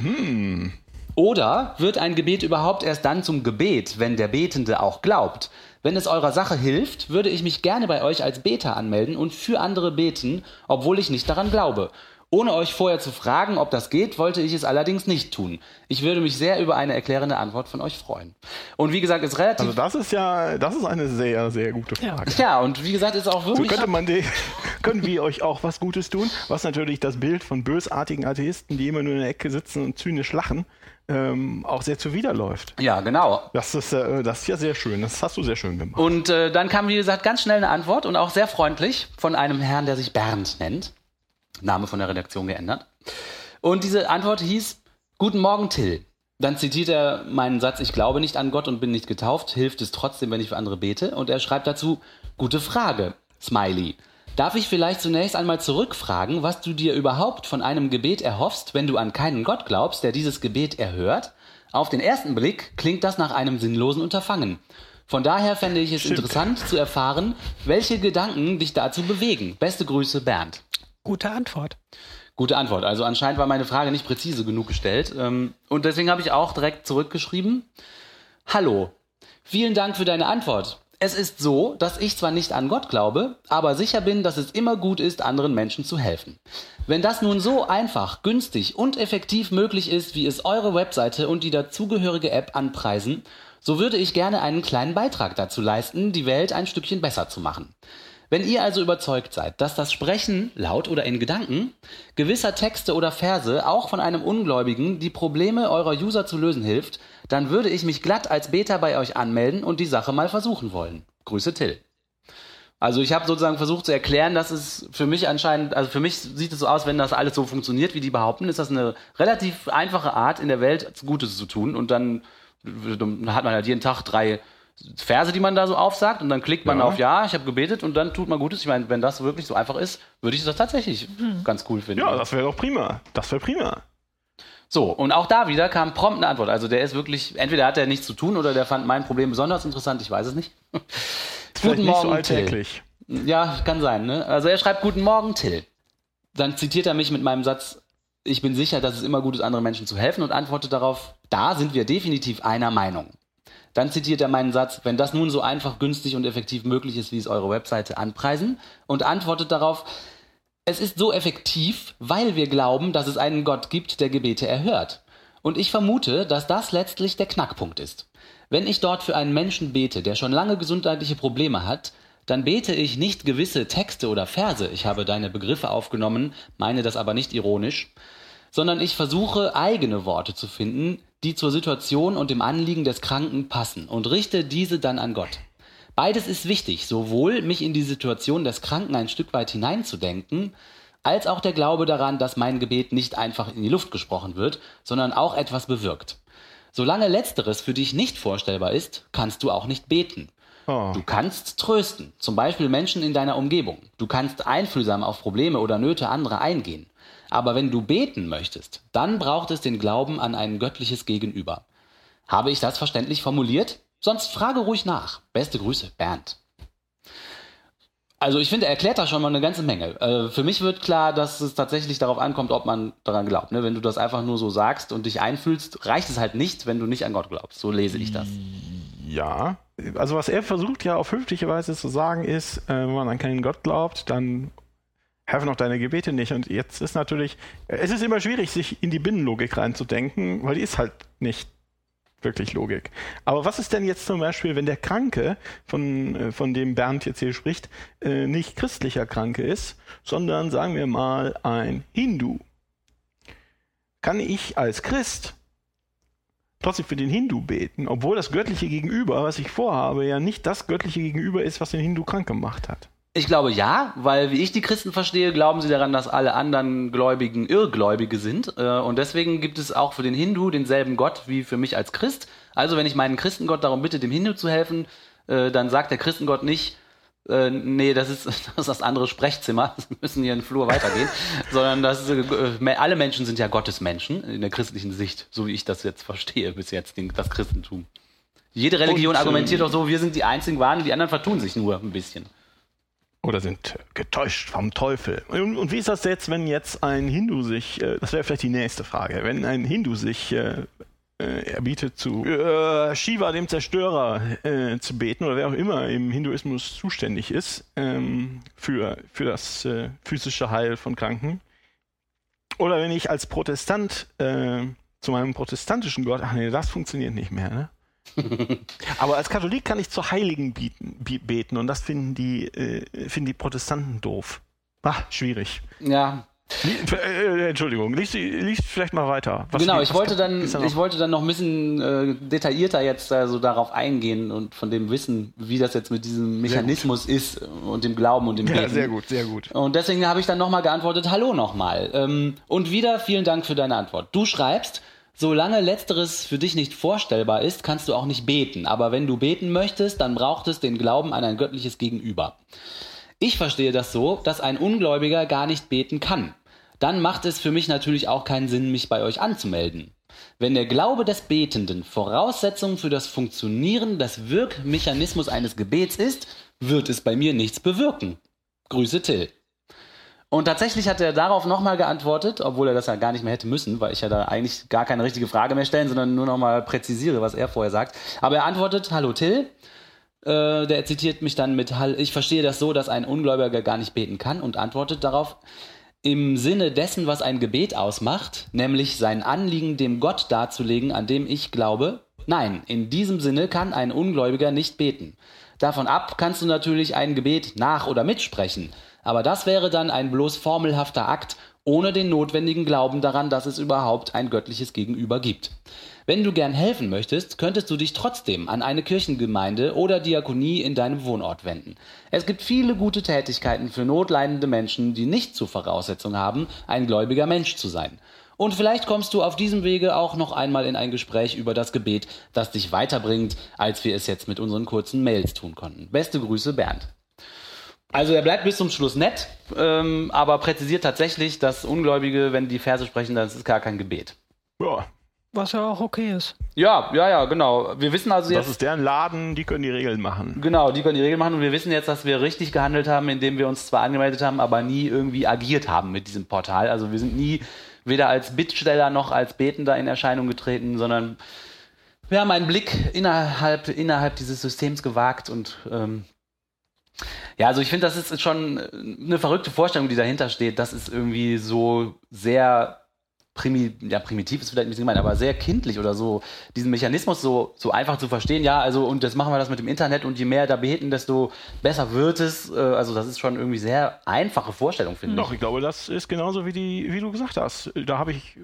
Oder wird ein Gebet überhaupt erst dann zum Gebet, wenn der Betende auch glaubt? Wenn es eurer Sache hilft, würde ich mich gerne bei euch als Beter anmelden und für andere beten, obwohl ich nicht daran glaube. Ohne euch vorher zu fragen, ob das geht, wollte ich es allerdings nicht tun. Ich würde mich sehr über eine erklärende Antwort von euch freuen. Und wie gesagt, ist relativ. Also das ist ja, das ist eine sehr, sehr gute Frage. ja, und wie gesagt, ist auch So wirklich. könnte man die, können wir euch auch was Gutes tun, was natürlich das Bild von bösartigen Atheisten, die immer nur in der Ecke sitzen und zynisch lachen, ähm, auch sehr zuwiderläuft. ja, genau. Das ist, äh, das ist ja sehr schön. Das hast du sehr schön gemacht. Und äh, dann kam, wie gesagt, ganz schnell eine Antwort und auch sehr freundlich von einem Herrn, der sich Bernd nennt. Name von der Redaktion geändert. Und diese Antwort hieß: Guten Morgen, Till. Dann zitiert er meinen Satz: Ich glaube nicht an Gott und bin nicht getauft. Hilft es trotzdem, wenn ich für andere bete? Und er schreibt dazu: Gute Frage. Smiley. Darf ich vielleicht zunächst einmal zurückfragen, was du dir überhaupt von einem Gebet erhoffst, wenn du an keinen Gott glaubst, der dieses Gebet erhört? Auf den ersten Blick klingt das nach einem sinnlosen Unterfangen. Von daher fände ich es interessant zu erfahren, welche Gedanken dich dazu bewegen. Beste Grüße, Bernd. Gute Antwort. Gute Antwort. Also anscheinend war meine Frage nicht präzise genug gestellt. Ähm, Und deswegen habe ich auch direkt zurückgeschrieben. Hallo. Vielen Dank für deine Antwort. Es ist so, dass ich zwar nicht an Gott glaube, aber sicher bin, dass es immer gut ist, anderen Menschen zu helfen. Wenn das nun so einfach, günstig und effektiv möglich ist, wie es eure Webseite und die dazugehörige App anpreisen, so würde ich gerne einen kleinen Beitrag dazu leisten, die Welt ein Stückchen besser zu machen. Wenn ihr also überzeugt seid, dass das Sprechen, laut oder in Gedanken, gewisser Texte oder Verse auch von einem Ungläubigen die Probleme eurer User zu lösen hilft, dann würde ich mich glatt als Beta bei euch anmelden und die Sache mal versuchen wollen. Grüße Till. Also ich habe sozusagen versucht zu erklären, dass es für mich anscheinend, also für mich sieht es so aus, wenn das alles so funktioniert, wie die behaupten, ist das eine relativ einfache Art, in der Welt Gutes zu tun und dann, hat man halt jeden Tag drei Verse, die man da so aufsagt und dann klickt man Ja. auf Ja, ich habe gebetet und dann tut man Gutes. Ich meine, wenn das wirklich so einfach ist, würde ich das tatsächlich ganz cool finden. Ja, das wäre doch prima. Das wäre prima. So, und auch da wieder kam prompt eine Antwort. Also der ist wirklich, entweder hat er nichts zu tun oder der fand mein Problem besonders interessant, ich weiß es nicht. Vielleicht nicht so Till. alltäglich. Ja, kann sein, ne? Also er schreibt Guten Morgen, Till. Dann zitiert er mich mit meinem Satz, ich bin sicher, dass es immer gut ist, anderen Menschen zu helfen und antwortet darauf, da sind wir definitiv einer Meinung. Dann zitiert er meinen Satz, wenn das nun so einfach, günstig und effektiv möglich ist, wie es eure Webseite anpreisen und antwortet darauf, es ist so effektiv, weil wir glauben, dass es einen Gott gibt, der Gebete erhört. Und ich vermute, dass das letztlich der Knackpunkt ist. Wenn ich dort für einen Menschen bete, der schon lange gesundheitliche Probleme hat, dann bete ich nicht gewisse Texte oder Verse, ich habe deine Begriffe aufgenommen, meine das aber nicht ironisch, sondern ich versuche eigene Worte zu finden, die zur Situation und dem Anliegen des Kranken passen und richte diese dann an Gott. Beides ist wichtig, sowohl mich in die Situation des Kranken ein Stück weit hineinzudenken, als auch der Glaube daran, dass mein Gebet nicht einfach in die Luft gesprochen wird, sondern auch etwas bewirkt. Solange letzteres für dich nicht vorstellbar ist, kannst du auch nicht beten. Oh. Du kannst trösten, zum Beispiel Menschen in deiner Umgebung. Du kannst einfühlsam auf Probleme oder Nöte anderer eingehen. Aber wenn du beten möchtest, dann braucht es den Glauben an ein göttliches Gegenüber. Habe ich das verständlich formuliert? Sonst frage ruhig nach. Beste Grüße, Bernd. Also ich finde, er erklärt da schon mal eine ganze Menge. Äh, für mich wird klar, dass es tatsächlich darauf ankommt, ob man daran glaubt. Ne? Wenn du das einfach nur so sagst und dich einfühlst, reicht es halt nicht, wenn du nicht an Gott glaubst. So lese ich das. Ja. Also was er versucht ja auf höfliche Weise zu sagen ist, äh, wenn man an keinen Gott glaubt, dann helfen auch deine Gebete nicht. Und jetzt ist natürlich, es ist immer schwierig, sich in die Binnenlogik reinzudenken, weil die ist halt nicht wirklich Logik. Aber was ist denn jetzt zum Beispiel, wenn der Kranke, von, äh, von dem Bernd jetzt hier spricht, äh, nicht christlicher Kranke ist, sondern sagen wir mal ein Hindu? Kann ich als Christ trotzdem für den Hindu beten, obwohl das göttliche Gegenüber, was ich vorhabe, ja nicht das göttliche Gegenüber ist, was den Hindu krank gemacht hat? Ich glaube ja, weil wie ich die Christen verstehe, glauben sie daran, dass alle anderen Gläubigen Irrgläubige sind. Äh, Und deswegen gibt es auch für den Hindu denselben Gott wie für mich als Christ. Also wenn ich meinen Christengott darum bitte, dem Hindu zu helfen, äh, dann sagt der Christengott nicht, äh, nee, das ist, das ist das andere Sprechzimmer, wir müssen hier in den Flur weitergehen, sondern das, äh, alle Menschen sind ja Gottesmenschen in der christlichen Sicht, so wie ich das jetzt verstehe bis jetzt, den, das Christentum. Jede Religion Und, argumentiert ähm, doch so, wir sind die einzigen Wahren, die anderen vertun sich nur ein bisschen. Oder sind getäuscht vom Teufel. Und, und wie ist das jetzt, wenn jetzt ein Hindu sich, äh, das wäre vielleicht die nächste Frage, wenn ein Hindu sich äh, äh, erbietet zu äh, Shiva, dem Zerstörer, äh, zu beten oder wer auch immer im Hinduismus zuständig ist ähm, für, für das äh, physische Heil von Kranken. Oder wenn ich als Protestant zu meinem protestantischen Gott, ach nee, das funktioniert nicht mehr, ne? Aber als Katholik kann ich zu Heiligen bieten, bi- beten und das finden die, äh, finden die Protestanten doof. Ah, schwierig. Ja, Lie- äh, Entschuldigung, liest, liest vielleicht mal weiter. Was genau, ich wollte da- dann, ich wollte dann noch ein bisschen äh, detaillierter jetzt äh, so darauf eingehen und von dem wissen, wie das jetzt mit diesem Mechanismus ist und dem Glauben und dem ja, Beten. sehr gut, sehr gut. Und deswegen habe ich dann nochmal geantwortet, hallo nochmal. Ähm, und wieder vielen Dank für deine Antwort. Du schreibst, solange letzteres für dich nicht vorstellbar ist, kannst du auch nicht beten. Aber wenn du beten möchtest, dann braucht es den Glauben an ein göttliches Gegenüber. Ich verstehe das so, dass ein Ungläubiger gar nicht beten kann. Dann macht es für mich natürlich auch keinen Sinn, mich bei euch anzumelden. Wenn der Glaube des Betenden Voraussetzung für das Funktionieren des Wirkmechanismus eines Gebets ist, wird es bei mir nichts bewirken. Grüße Till. Und tatsächlich hat er darauf nochmal geantwortet, obwohl er das ja gar nicht mehr hätte müssen, weil ich ja da eigentlich gar keine richtige Frage mehr stellen, sondern nur nochmal präzisiere, was er vorher sagt. Aber er antwortet, hallo Till, äh, der zitiert mich dann mit, "Hall- ich verstehe das so, dass ein Ungläubiger gar nicht beten kann und antwortet darauf, im Sinne dessen, was ein Gebet ausmacht, nämlich sein Anliegen dem Gott darzulegen, an dem ich glaube, nein, in diesem Sinne kann ein Ungläubiger nicht beten. Davon ab kannst du natürlich ein Gebet nach- oder mitsprechen, aber das wäre dann ein bloß formelhafter Akt, ohne den notwendigen Glauben daran, dass es überhaupt ein göttliches Gegenüber gibt. Wenn du gern helfen möchtest, könntest du dich trotzdem an eine Kirchengemeinde oder Diakonie in deinem Wohnort wenden. Es gibt viele gute Tätigkeiten für notleidende Menschen, die nicht zur Voraussetzung haben, ein gläubiger Mensch zu sein. Und vielleicht kommst du auf diesem Wege auch noch einmal in ein Gespräch über das Gebet, das dich weiterbringt, als wir es jetzt mit unseren kurzen Mails tun konnten. Beste Grüße, Bernd. Also er bleibt bis zum Schluss nett, ähm, aber präzisiert tatsächlich, dass Ungläubige, wenn die Verse sprechen, das ist gar kein Gebet. Ja, Was ja auch okay ist. Ja, ja, ja, genau. Wir wissen also das jetzt, ist deren Laden, die können die Regeln machen. genau, die können die Regeln machen und wir wissen jetzt, dass wir richtig gehandelt haben, indem wir uns zwar angemeldet haben, aber nie irgendwie agiert haben mit diesem Portal. Also wir sind nie weder als Bittsteller noch als Betender in Erscheinung getreten, sondern wir haben einen Blick innerhalb, innerhalb dieses Systems gewagt und ähm, ja, also ich finde, das ist schon eine verrückte Vorstellung, die dahinter steht. Das ist irgendwie so sehr primi ja, primitiv ist vielleicht nicht gemeint, aber sehr kindlich oder so, diesen Mechanismus so, so einfach zu verstehen. Ja, also und jetzt machen wir das mit dem Internet und je mehr da beten, desto besser wird es. Äh, Also das ist schon irgendwie sehr einfache Vorstellung, finde Doch, ich. ich glaube, das ist genauso wie, die, wie du gesagt hast. Da habe ich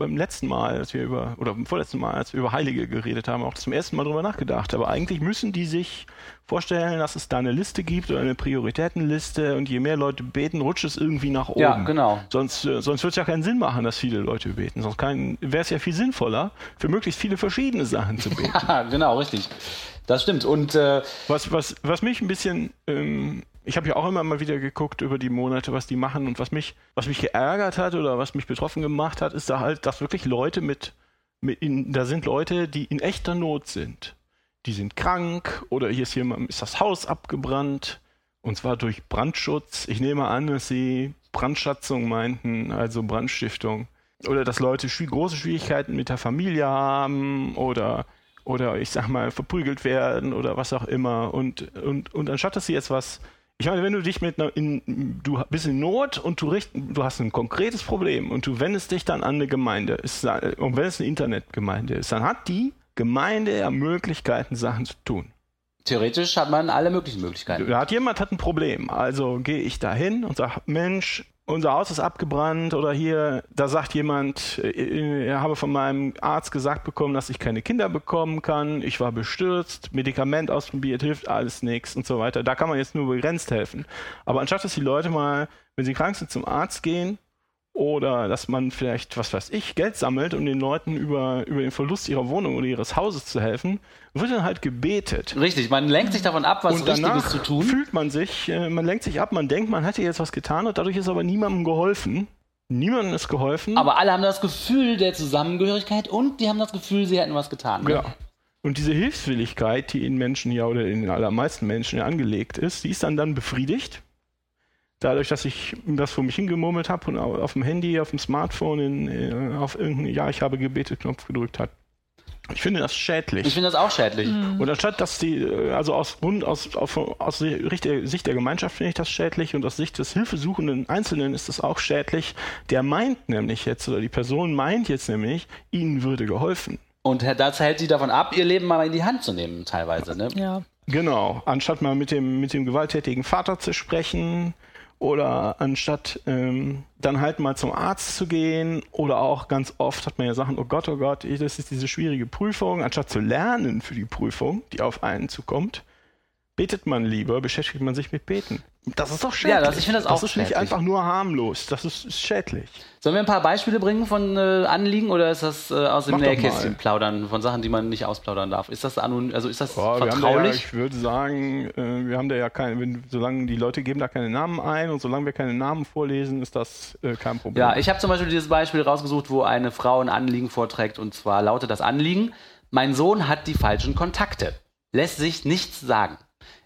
beim letzten Mal, als wir über, oder beim vorletzten Mal, als wir über Heilige geredet haben, auch zum ersten Mal drüber nachgedacht. Aber eigentlich müssen die sich vorstellen, dass es da eine Liste gibt oder eine Prioritätenliste und je mehr Leute beten, rutscht es irgendwie nach oben. Ja, genau. Sonst, äh, sonst wird es ja keinen Sinn machen, dass viele Leute beten. Sonst wäre es ja viel sinnvoller, für möglichst viele verschiedene Sachen zu beten. Ja, genau, richtig. Das stimmt. Und äh, Was, was, was mich ein bisschen, ähm, ich habe ja auch immer mal wieder geguckt über die Monate, was die machen und was mich, was mich geärgert hat oder was mich betroffen gemacht hat, ist da halt, dass wirklich Leute mit, mit in, da sind Leute, die in echter Not sind. Die sind krank oder hier ist jemand, ist das Haus abgebrannt und zwar durch Brandschutz. Ich nehme an, dass sie Brandschatzung meinten, also Brandstiftung. Oder dass Leute große Schwierigkeiten mit der Familie haben oder oder ich sag mal verprügelt werden oder was auch immer und und und anstatt dass sie jetzt was ich meine, wenn du dich mit einer, in, du bist in Not und du, richt, du hast ein konkretes Problem und du wendest dich dann an eine Gemeinde, ist, und wenn es eine Internetgemeinde ist, dann hat die Gemeinde ja Möglichkeiten, Sachen zu tun. theoretisch hat man alle möglichen Möglichkeiten. Da hat jemand hat ein Problem, also gehe ich da hin und sage, Mensch, unser Haus ist abgebrannt oder hier, da sagt jemand, äh, ich habe von meinem Arzt gesagt bekommen, dass ich keine Kinder bekommen kann, ich war bestürzt, Medikament ausprobiert, hilft alles nichts und so weiter. Da kann man jetzt nur begrenzt helfen. Aber anstatt, dass die Leute mal, wenn sie krank sind, zum Arzt gehen oder dass man vielleicht, was weiß ich, Geld sammelt, um den Leuten über, über den Verlust ihrer Wohnung oder ihres Hauses zu helfen, wird dann halt gebetet. Richtig, man lenkt sich davon ab, was Und Richtiges zu tun. fühlt man sich, äh, man lenkt sich ab, man denkt, man hätte jetzt was getan und dadurch ist aber niemandem geholfen. Niemandem ist geholfen. Aber alle haben das Gefühl der Zusammengehörigkeit und die haben das Gefühl, sie hätten was getan. ne? ja. Und diese Hilfswilligkeit, die in Menschen ja oder in den allermeisten Menschen ja angelegt ist, die ist dann dann befriedigt. Dadurch, dass ich das vor mich hingemurmelt habe und au- auf dem Handy, auf dem Smartphone, in, äh, auf irgendeinen Ja, ich habe gebetet-Knopf gedrückt hat. Ich finde das schädlich. Ich finde das auch schädlich. Und anstatt dass die, äh, also aus Grund, aus, aus, aus Sicht der Sicht der Gemeinschaft finde ich das schädlich und aus Sicht des hilfesuchenden Einzelnen ist das auch schädlich. Der meint nämlich jetzt, oder die Person meint jetzt nämlich, ihnen würde geholfen. Und das hält sie davon ab, ihr Leben mal in die Hand zu nehmen, teilweise. Ne? Ja. Genau. Anstatt mal mit dem, mit dem gewalttätigen Vater zu sprechen oder anstatt ähm, dann halt mal zum Arzt zu gehen oder auch ganz oft hat man ja Sachen, oh Gott, oh Gott, das ist diese schwierige Prüfung. Anstatt zu lernen für die Prüfung, die auf einen zukommt, betet man lieber, beschäftigt man sich mit Beten. Das ist doch schädlich. Ja, das- ich finde das auch Das ist nicht schädlich. einfach nur harmlos, das ist, ist schädlich. Sollen wir ein paar Beispiele bringen von äh, Anliegen oder ist das äh, aus dem Nähkästchen plaudern, von Sachen, die man nicht ausplaudern darf? Ist das anon also ist das haben da ja, vertraulich? ich würde sagen, äh, wir haben da ja keine, wenn, solange die Leute geben da keine Namen ein und solange wir keine Namen vorlesen, ist das äh, kein Problem. Ja, ich habe zum Beispiel dieses Beispiel rausgesucht, wo eine Frau ein Anliegen vorträgt und zwar lautet das Anliegen: Mein Sohn hat die falschen Kontakte, lässt sich nichts sagen.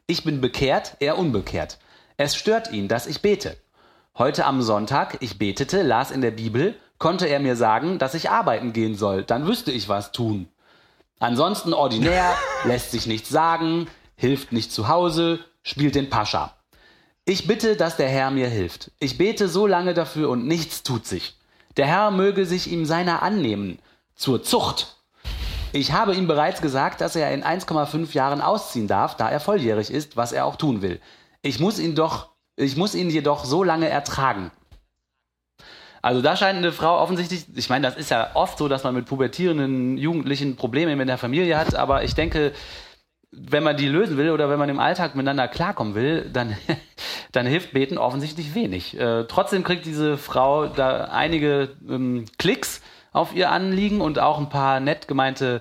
Ich bin bekehrt, er unbekehrt. Es stört ihn, dass ich bete. Heute am Sonntag, ich betete, las in der Bibel, konnte er mir sagen, dass ich arbeiten gehen soll, dann wüsste ich was tun. Ansonsten ordinär, lässt sich nichts sagen, hilft nicht zu Hause, spielt den Pascha. Ich bitte, dass der Herr mir hilft. Ich bete so lange dafür und nichts tut sich. Der Herr möge sich ihm seiner annehmen. Zur Zucht. Ich habe ihm bereits gesagt, dass er in 1,5 Jahren ausziehen darf, da er volljährig ist, was er auch tun will. Ich muss ihn doch, ich muss ihn jedoch so lange ertragen. Also da scheint eine Frau offensichtlich, ich meine, das ist ja oft so, dass man mit pubertierenden Jugendlichen Probleme in der Familie hat, aber ich denke, wenn man die lösen will oder wenn man im Alltag miteinander klarkommen will, dann, dann hilft Beten offensichtlich wenig. Äh, trotzdem kriegt diese Frau da einige ähm, Klicks auf ihr Anliegen und auch ein paar nett gemeinte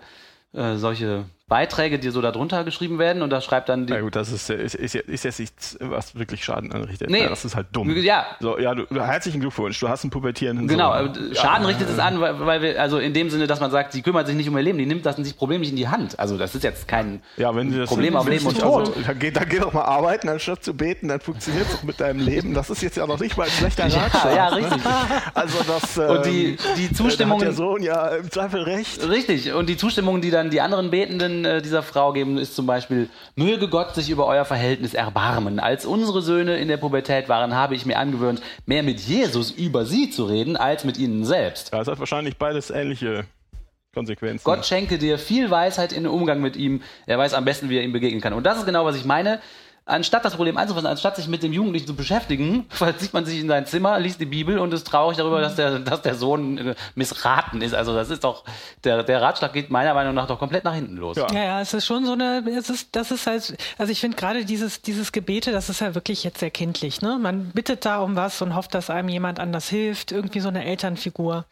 äh, solche Beiträge, die so darunter geschrieben werden. Und da schreibt dann die. Na gut, das ist, ist, ist, ist jetzt nichts, was wirklich Schaden anrichtet. Nee. Ja, das ist halt dumm. Ja. So, ja, du, herzlichen Glückwunsch, du hast einen pubertierenden Genau, Sohn. äh, Schaden richtet es an, weil, weil wir, also in dem Sinne, dass man sagt, sie kümmert sich nicht um ihr Leben, die nimmt das sich Problem nicht in die Hand. Also das ist jetzt kein Ja, wenn das Problem auf Leben und Tod. Also, dann, geh, dann geh doch mal arbeiten, anstatt zu beten, dann funktioniert es doch mit deinem Leben. Das ist jetzt ja noch nicht mal ein schlechter Ja, Ratschlag. ja, ne? richtig. Also das, ähm, Und die- die Da Zustimmung- hat der Sohn ja im Zweifel recht. Richtig. Und die Zustimmung, die dann die anderen Betenden äh, dieser Frau geben, ist zum Beispiel, möge Gott sich über euer Verhältnis erbarmen. Als unsere Söhne in der Pubertät waren, habe ich mir angewöhnt, mehr mit Jesus über sie zu reden, als mit ihnen selbst. Ja, es hat wahrscheinlich beides ähnliche Konsequenzen. Gott schenke dir viel Weisheit in den Umgang mit ihm. Er weiß am besten, wie er ihm begegnen kann. Und das ist genau, was ich meine. Anstatt das Problem anzufassen, anstatt sich mit dem Jugendlichen zu beschäftigen, verzieht man sich in sein Zimmer, liest die Bibel und ist traurig darüber, dass der, dass der Sohn äh, missraten ist. Also das ist doch, der, der Ratschlag geht meiner Meinung nach doch komplett nach hinten los. Ja. Ja, ja, es ist schon so eine, es ist, das ist halt, also ich finde gerade dieses, dieses Gebete, das ist ja wirklich jetzt sehr kindlich, ne? Man bittet da um was und hofft, dass einem jemand anders hilft, irgendwie so eine Elternfigur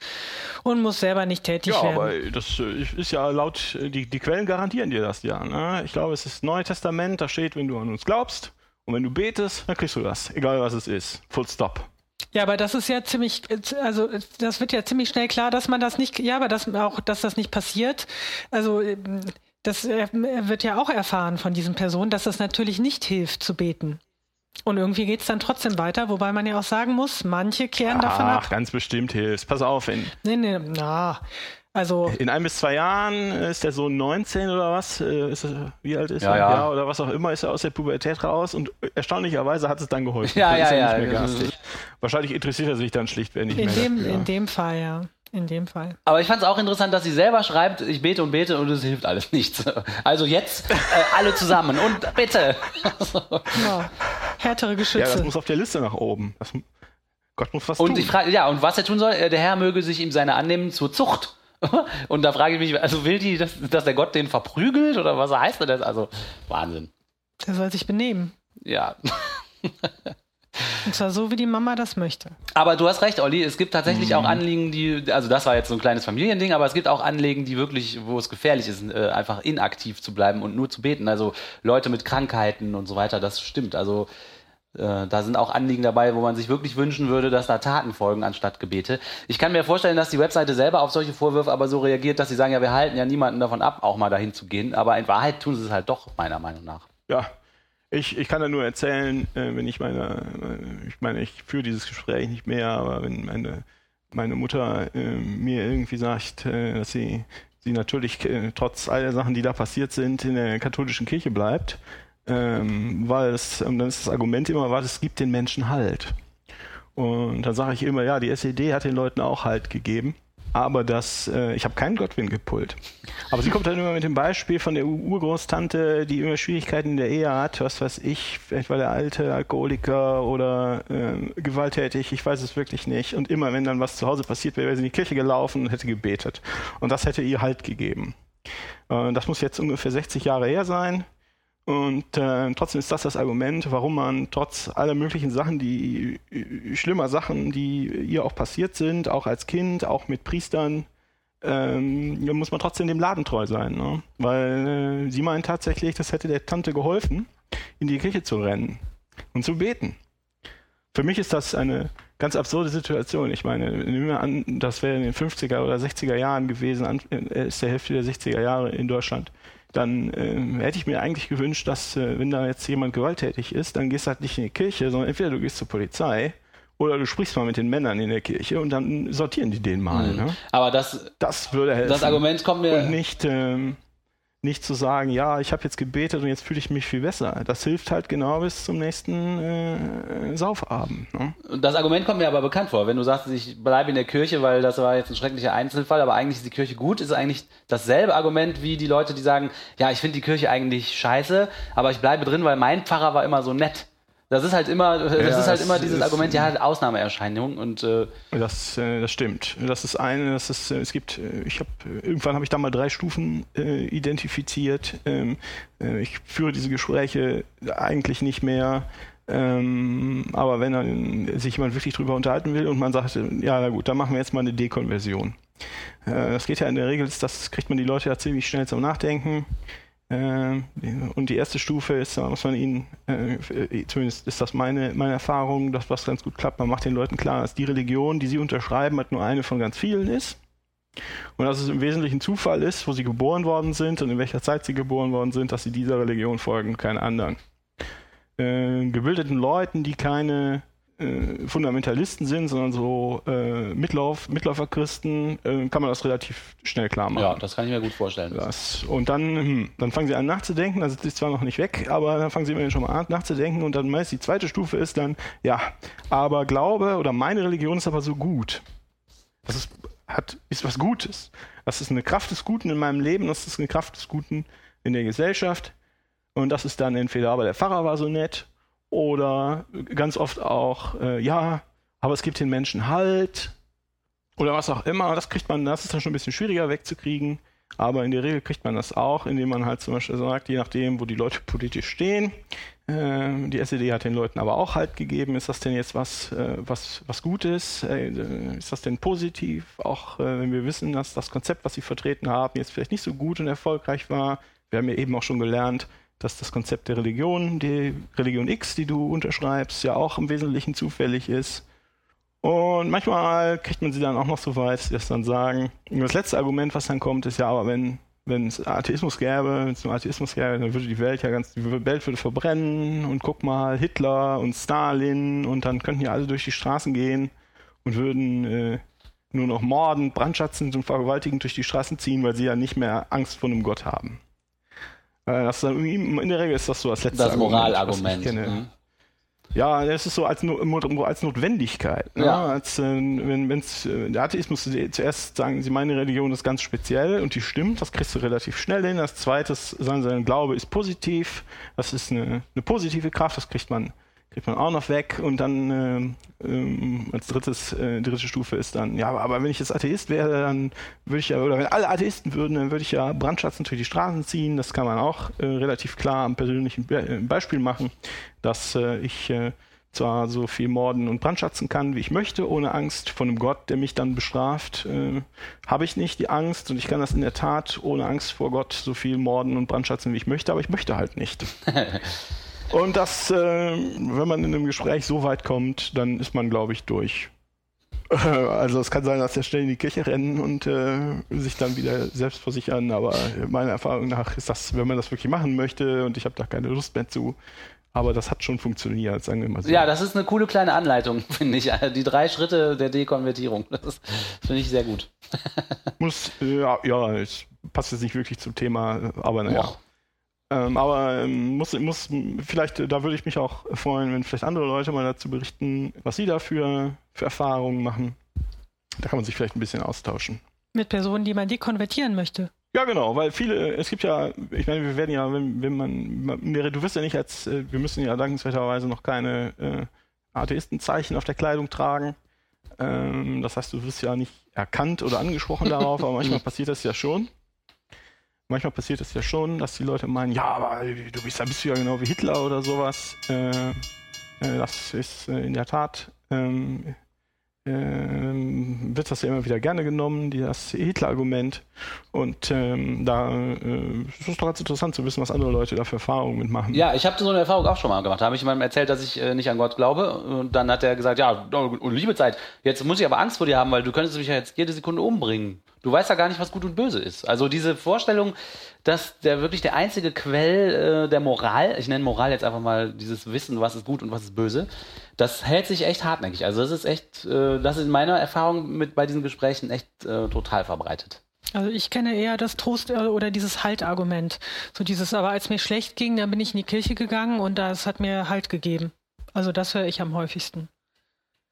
und muss selber nicht tätig Ja, werden. aber das äh, ist ja laut, äh, die, die Quellen garantieren dir das ja. Ne? Ich glaube, es ist Neue Testament, da steht, wenn du an uns glaubst und wenn du betest, dann kriegst du das, egal was es ist. Full stop. Ja, aber das ist ja ziemlich, also das wird ja ziemlich schnell klar, dass man das nicht, ja, aber dass auch, dass das nicht passiert. Also das äh, wird ja auch erfahren von diesen Personen, dass es natürlich nicht hilft zu beten. Und irgendwie geht's dann trotzdem weiter, wobei man ja auch sagen muss, manche kehren davon Ach, ab. ganz bestimmt hilft. Pass auf, in, Nee, nee, na, also in ein bis zwei Jahren äh, ist der Sohn 19 oder was? Äh, Ist er, wie alt ist Ja, er? ja. oder was auch immer, ist er aus der Pubertät raus und erstaunlicherweise hat es dann geholfen. Ja, Dann ja, ist er ja, nicht mehr das garstig. Wahrscheinlich interessiert er sich dann schlichtweg nicht in mehr dem, dafür. in dem Fall, ja. In dem Fall. Aber ich fand es auch interessant, dass sie selber schreibt, ich bete und bete und es hilft alles nichts. Also jetzt äh, alle zusammen und bitte. Ja. Härtere ja, das Geschütze. muss auf der Liste nach oben. Das, Gott muss was Und tun. ich frage, ja, und was er tun soll, äh, der Herr möge sich ihm seine annehmen zur Zucht. Und da frage ich mich, also will die, dass, dass der Gott den verprügelt oder was heißt denn das? Also Wahnsinn. Der soll sich benehmen. Ja. Und zwar so, wie die Mama das möchte. Aber du hast recht, Olli, es gibt tatsächlich Mhm. auch Anliegen, die, also das war jetzt so ein kleines Familiending, aber es gibt auch Anliegen, die wirklich, wo es gefährlich ist, äh, einfach inaktiv zu bleiben und nur zu beten. Also Leute mit Krankheiten und so weiter, das stimmt. Also äh, da sind auch Anliegen dabei, wo man sich wirklich wünschen würde, dass da Taten folgen anstatt Gebete. Ich kann mir vorstellen, dass die Webseite selber auf solche Vorwürfe aber so reagiert, dass sie sagen, ja, wir halten ja niemanden davon ab, auch mal dahin zu gehen. Aber in Wahrheit tun sie es halt doch, meiner Meinung nach. Ja, ich, ich kann da nur erzählen, äh, wenn ich meine, äh, ich meine, ich führe dieses Gespräch nicht mehr, aber wenn meine, meine Mutter mir irgendwie sagt, dass sie, sie natürlich trotz all der Sachen, die da passiert sind, in der katholischen Kirche bleibt, ähm, weil es, und dann ist das Argument immer, was es gibt den Menschen Halt. Und dann sage ich immer, ja, die SED hat den Leuten auch Halt gegeben. Aber das, äh, ich habe keinen Godwin gepult. Aber sie kommt dann immer mit dem Beispiel von der Urgroßtante, die immer Schwierigkeiten in der Ehe hat, was weiß ich, vielleicht war der alte Alkoholiker oder äh, gewalttätig, ich weiß es wirklich nicht. Und immer, wenn dann was zu Hause passiert wäre, wäre sie in die Kirche gelaufen und hätte gebetet. Und das hätte ihr Halt gegeben. Äh, das muss jetzt ungefähr 60 Jahre her sein. Und äh, trotzdem ist das das Argument, warum man trotz aller möglichen Sachen, die äh, schlimmer Sachen, die ihr auch passiert sind, auch als Kind, auch mit Priestern, ähm, muss man trotzdem dem Laden treu sein. Ne? Weil äh, sie meint tatsächlich, das hätte der Tante geholfen, in die Kirche zu rennen und zu beten. Für mich ist das eine ganz absurde Situation. Ich meine, nehmen wir an, das wäre in den 50er oder 60er Jahren gewesen, an, äh, ist der Hälfte der 60er Jahre in Deutschland. Dann äh, hätte ich mir eigentlich gewünscht, dass, äh, wenn da jetzt jemand gewalttätig ist, dann gehst du halt nicht in die Kirche, sondern entweder du gehst zur Polizei oder du sprichst mal mit den Männern in der Kirche und dann sortieren die den mal. Ne? Aber das, Das würde helfen. das Argument kommt mir. Und nicht, ähm, nicht zu sagen, ja, ich habe jetzt gebetet und jetzt fühle ich mich viel besser. Das hilft halt genau bis zum nächsten äh, Saufabend. Ne? Das Argument kommt mir aber bekannt vor. Wenn du sagst, ich bleibe in der Kirche, weil das war jetzt ein schrecklicher Einzelfall, aber eigentlich ist die Kirche gut, ist eigentlich dasselbe Argument wie die Leute, die sagen, ja, ich finde die Kirche eigentlich scheiße, aber ich bleibe drin, weil mein Pfarrer war immer so nett. Das ist halt immer, das Ja, ist halt das immer dieses ist- Argument, ja, Ausnahmeerscheinung und äh, Das, äh, das stimmt. Das ist eine, das ist, äh, es gibt, äh, ich habe, irgendwann habe ich da mal drei Stufen äh, identifiziert. Ähm, äh, ich führe diese Gespräche eigentlich nicht mehr. Ähm, aber wenn dann sich jemand wirklich drüber unterhalten will und man sagt, äh, ja, na gut, dann machen wir jetzt mal eine Dekonversion. Äh, das geht ja in der Regel, das kriegt man die Leute ja ziemlich schnell zum Nachdenken. Ähm, und die erste Stufe ist, muss man ihnen, äh, äh, zumindest ist das meine, meine Erfahrung, dass was ganz gut klappt. Man macht den Leuten klar, dass die Religion, die sie unterschreiben, halt nur eine von ganz vielen ist. Und dass es im Wesentlichen Zufall ist, wo sie geboren worden sind und in welcher Zeit sie geboren worden sind, dass sie dieser Religion folgen, keine anderen. Äh, gebildeten Leuten, die keine äh, Fundamentalisten sind, sondern so äh, Mitlauf, Mitläuferchristen, äh, kann man das relativ schnell klar machen. ja, das kann ich mir gut vorstellen. Das. Und dann, hm, dann fangen sie an nachzudenken, also das ist zwar noch nicht weg, aber dann fangen sie immerhin schon mal an nachzudenken und dann meist die zweite Stufe ist dann, ja, aber Glaube oder meine Religion ist aber so gut. Das ist, hat, ist was Gutes. Das ist eine Kraft des Guten in meinem Leben, das ist eine Kraft des Guten in der Gesellschaft. Und das ist dann entweder, aber der Pfarrer war so nett oder ganz oft auch, äh, ja, aber es gibt den Menschen Halt oder was auch immer. Das kriegt man, das ist dann schon ein bisschen schwieriger wegzukriegen. Aber in der Regel kriegt man das auch, indem man halt zum Beispiel sagt, je nachdem, wo die Leute politisch stehen, äh, die SED hat den Leuten aber auch Halt gegeben. Ist das denn jetzt was, äh, was, was Gutes? Äh, ist das denn positiv? Auch äh, wenn wir wissen, dass das Konzept, was sie vertreten haben, jetzt vielleicht nicht so gut und erfolgreich war. Wir haben ja eben auch schon gelernt, dass das Konzept der Religion, die Religion X, die du unterschreibst, ja auch im Wesentlichen zufällig ist. Und manchmal kriegt man sie dann auch noch so weit, dass sie dann sagen. Das letzte Argument, was dann kommt, ist ja, aber wenn wenn es Atheismus gäbe, wenn es nur Atheismus gäbe, dann würde die Welt ja ganz, die Welt würde verbrennen und guck mal, Hitler und Stalin und dann könnten ja alle durch die Straßen gehen und würden äh, nur noch morden, brandschatzen und vergewaltigen durch die Straßen ziehen, weil sie ja nicht mehr Angst vor einem Gott haben. Das ist dann, in der Regel ist das so das letzte Das Moralargument. Mhm. Ja, das ist so als, als Notwendigkeit. Ne? Ja. Als, äh, wenn, wenn's, äh, der Atheismus zuerst sagen, sie meine Religion ist ganz speziell und die stimmt, das kriegst du relativ schnell hin. Das zweite ist, sagen sie, dein Glaube ist positiv, das ist eine, eine positive Kraft, das kriegt man, kriegt man auch noch weg. Und dann ähm, ähm, als drittes, äh, dritte Stufe ist dann, ja, aber, wenn ich jetzt Atheist wäre, dann würde ich ja, oder wenn alle Atheisten würden, dann würde ich ja Brandschatzen durch die Straßen ziehen. Das kann man auch äh, relativ klar am persönlichen Be äh, Beispiel machen, dass äh, ich äh, zwar so viel morden und brandschatzen kann, wie ich möchte, ohne Angst vor einem Gott, der mich dann bestraft, äh, habe ich nicht die Angst und ich kann das in der Tat ohne Angst vor Gott so viel morden und brandschatzen, wie ich möchte, aber ich möchte halt nicht. und das, äh, wenn man in einem Gespräch so weit kommt, dann ist man, glaube ich, durch. Also es kann sein, dass der schnell in die Kirche rennen und äh, sich dann wieder selbst versichern, aber meiner Erfahrung nach ist das, wenn man das wirklich machen möchte und ich habe da keine Lust mehr zu, aber das hat schon funktioniert, sagen wir mal so. Ja, das ist eine coole kleine Anleitung, finde ich. Die drei Schritte der Dekonvertierung. Das, finde ich sehr gut. Muss, ja, ja, es passt jetzt nicht wirklich zum Thema, aber naja. Och. Ähm, aber ähm, muss, muss, vielleicht, da würde ich mich auch freuen, wenn vielleicht andere Leute mal dazu berichten, was sie da für, Erfahrungen machen. Da kann man sich vielleicht ein bisschen austauschen. Mit Personen, die man dekonvertieren möchte. Ja, genau, weil viele, es gibt ja, ich meine, wir werden ja, wenn, wenn man, man- du wirst ja nicht als, äh, wir müssen ja dankenswerterweise noch keine äh, Atheistenzeichen auf der Kleidung tragen. Ähm, das heißt, du wirst ja nicht erkannt oder angesprochen darauf, aber manchmal passiert das ja schon. Manchmal passiert es ja schon, dass die Leute meinen, ja, aber du bist, da bist du ja genau wie Hitler oder sowas. Äh, äh, das ist äh, in der Tat, ähm, ähm, wird das ja immer wieder gerne genommen, das Hitler-Argument. Und ähm, da äh, es ist doch ganz interessant zu wissen, was andere Leute da für Erfahrungen mitmachen. Ja, ich habe so eine Erfahrung auch schon mal gemacht. Da habe ich jemandem erzählt, dass ich äh, nicht an Gott glaube. Und dann hat er gesagt, ja, oh, liebe Zeit, jetzt muss ich aber Angst vor dir haben, weil du könntest mich ja jetzt jede Sekunde umbringen. Du weißt ja gar nicht, was gut und böse ist. Also diese Vorstellung, dass der wirklich der einzige Quell äh, der Moral, ich nenne Moral jetzt einfach mal dieses Wissen, was ist gut und was ist böse, das hält sich echt hartnäckig. Also das ist echt, äh, das ist in meiner Erfahrung mit bei diesen Gesprächen echt äh, total verbreitet. Also ich kenne eher das Trost- äh, oder dieses Haltargument. So dieses, aber als mir schlecht ging, dann bin ich in die Kirche gegangen und das hat mir Halt gegeben. Also das höre ich am häufigsten.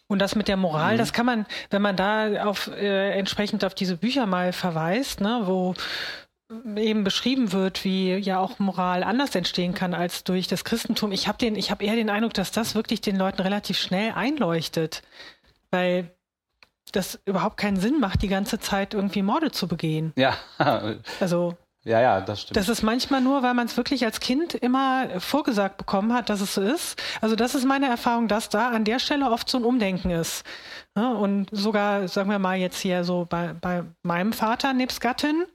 Und das mit der Moral, das kann man, wenn man da auf äh, entsprechend auf diese Bücher mal verweist, ne, wo eben beschrieben wird, wie ja auch Moral anders entstehen kann als durch das Christentum. Ich habe den, ich habe eher den Eindruck, dass das wirklich den Leuten relativ schnell einleuchtet, weil das überhaupt keinen Sinn macht, die ganze Zeit irgendwie Morde zu begehen. Ja, Also ja, ja, das stimmt. das ist manchmal nur, weil man es wirklich als Kind immer vorgesagt bekommen hat, dass es so ist. Also das ist meine Erfahrung, dass da an der Stelle oft so ein Umdenken ist. Ja, und sogar, sagen wir mal jetzt hier so bei, bei meinem Vater nebst Gattin,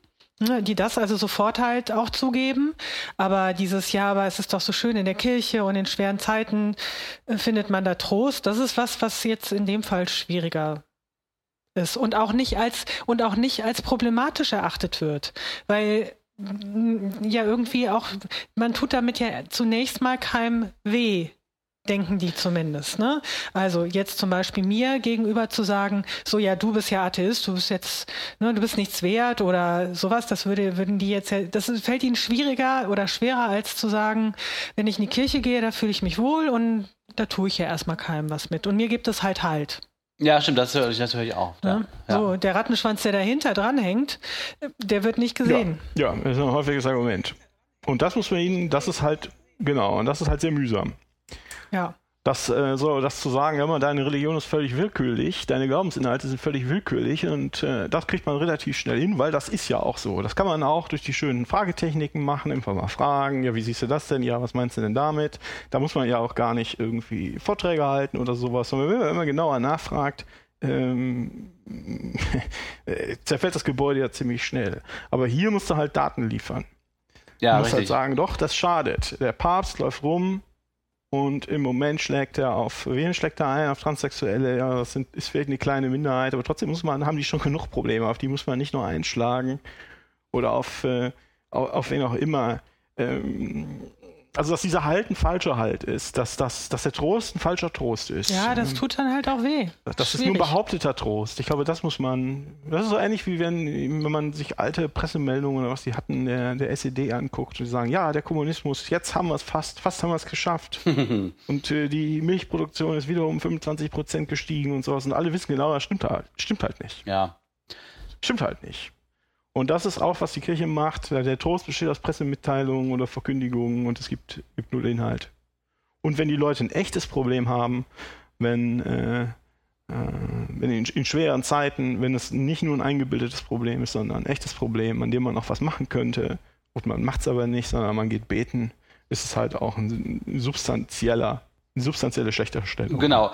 ne, die das also sofort halt auch zugeben. Aber dieses Jahr, aber es ist doch so schön in der Kirche und in schweren Zeiten äh, findet man da Trost. Das ist was, was jetzt in dem Fall schwieriger ist und auch nicht als und auch nicht als problematisch erachtet wird, weil ja irgendwie auch man tut damit ja zunächst mal keinem weh. Denken die zumindest, ne? Also jetzt zum Beispiel mir gegenüber zu sagen, so ja, du bist ja Atheist, du bist jetzt, ne, du bist nichts wert oder sowas, das würde, würden die jetzt, das fällt ihnen schwieriger oder schwerer als zu sagen, wenn ich in die Kirche gehe, da fühle ich mich wohl und da tue ich ja erstmal keinem was mit. Und mir gibt es halt halt. Ja, stimmt, das höre ich, das höre ich auch. Ja. Ja. So, der Rattenschwanz, der dahinter dranhängt, der wird nicht gesehen. Ja, das ist ein häufiges Argument. Und das muss man ihnen, das ist halt, genau, und das ist halt sehr mühsam. Ja. Das, äh, so, das zu sagen, ja, deine Religion ist völlig willkürlich, deine Glaubensinhalte sind völlig willkürlich und äh, das kriegt man relativ schnell hin, weil das ist ja auch so. Das kann man auch durch die schönen Fragetechniken machen, einfach mal fragen, ja, wie siehst du das denn? Ja, was meinst du denn damit? Da muss man ja auch gar nicht irgendwie Vorträge halten oder sowas, sondern wenn man immer genauer nachfragt, ähm, äh, zerfällt das Gebäude ja ziemlich schnell. Aber hier musst du halt Daten liefern. Ja, du musst halt richtig. sagen, doch, das schadet. Der Papst läuft rum und im Moment schlägt er auf, wen schlägt er ein? Auf Transsexuelle, ja, das sind, ist vielleicht eine kleine Minderheit, aber trotzdem muss man, haben die schon genug Probleme, auf die muss man nicht nur einschlagen oder auf, äh, auf, auf wen auch immer. Ähm, also, dass dieser Halt ein falscher Halt ist, dass, dass, dass der Trost ein falscher Trost ist. Ja, das Ähm, tut dann halt auch weh. das ist nur behaupteter Trost. Ich glaube, das muss man. Das ist so ähnlich wie wenn, wenn man sich alte Pressemeldungen oder was die hatten, der, der SED anguckt und die sagen, ja, der Kommunismus, jetzt haben wir es fast, fast haben wir es geschafft. und äh, die Milchproduktion ist wieder um 25 Prozent gestiegen und sowas. Und alle wissen genau, das stimmt halt, stimmt halt nicht. Ja. Stimmt halt nicht. Und das ist auch, was die Kirche macht. Der Trost besteht aus Pressemitteilungen oder Verkündigungen und es gibt, gibt null Inhalt. Und wenn die Leute ein echtes Problem haben, wenn, äh, äh, wenn in, in schweren Zeiten, wenn es nicht nur ein eingebildetes Problem ist, sondern ein echtes Problem, an dem man noch was machen könnte, und man macht es aber nicht, sondern man geht beten, ist es halt auch ein, ein substanzieller, substanzielle schlechtere Stellung. Genau.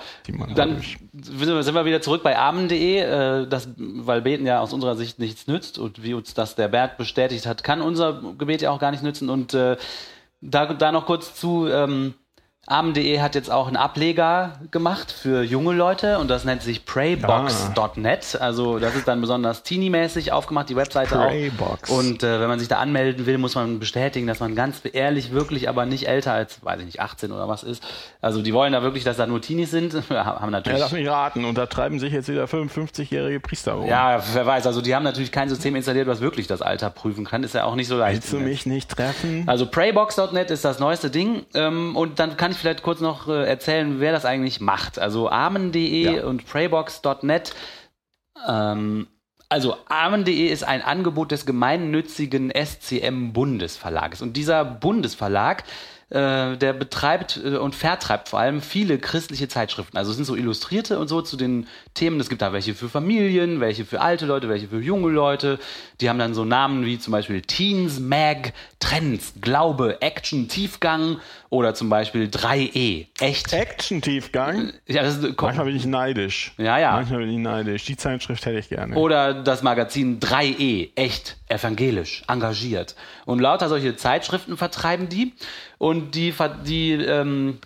Dann sind wir wieder zurück bei armen.de, äh, das, weil Beten ja aus unserer Sicht nichts nützt und wie uns das der Bert bestätigt hat, kann unser Gebet ja auch gar nicht nützen. Und äh, da, da noch kurz zu, ähm, armen.de hat jetzt auch einen Ableger gemacht für junge Leute und das nennt sich praybox.net. Also das ist dann besonders teeny-mäßig aufgemacht, die Webseite Praybox. auch. Und äh, wenn man sich da anmelden will, muss man bestätigen, dass man ganz ehrlich, wirklich, aber nicht älter als, weiß ich nicht, 18 oder was ist. Also die wollen da wirklich, dass da nur Teenies sind. haben Ja, natürlich lass mich raten. Und da treiben sich jetzt wieder 55-jährige Priester rum. Ja, wer weiß. Also die haben natürlich kein System installiert, was wirklich das Alter prüfen kann. Ist ja auch nicht so leicht. Willst du mich nicht treffen? Also Praybox.net ist das neueste Ding. Ähm, und dann kann ich vielleicht kurz noch äh, erzählen, wer das eigentlich macht. Also armen.de Ja. und Praybox.net. Ähm, also armen.de ist ein Angebot des gemeinnützigen SCM Bundesverlages. Und dieser Bundesverlag, äh, der betreibt äh, und vertreibt vor allem viele christliche Zeitschriften. Also es sind so Illustrierte und so zu den Themen. Es gibt da welche für Familien, welche für alte Leute, welche für junge Leute. Die haben dann so Namen wie zum Beispiel Teens Mag, Trends, Glaube, Action, Tiefgang oder zum Beispiel 3E. Echt? Action-Tiefgang. Ja, das ist, Manchmal bin ich neidisch. Ja, ja. Manchmal bin ich neidisch. Die Zeitschrift hätte ich gerne. Oder das Magazin 3E, echt evangelisch, engagiert. Und lauter solche Zeitschriften vertreiben die. Und die, die ähm,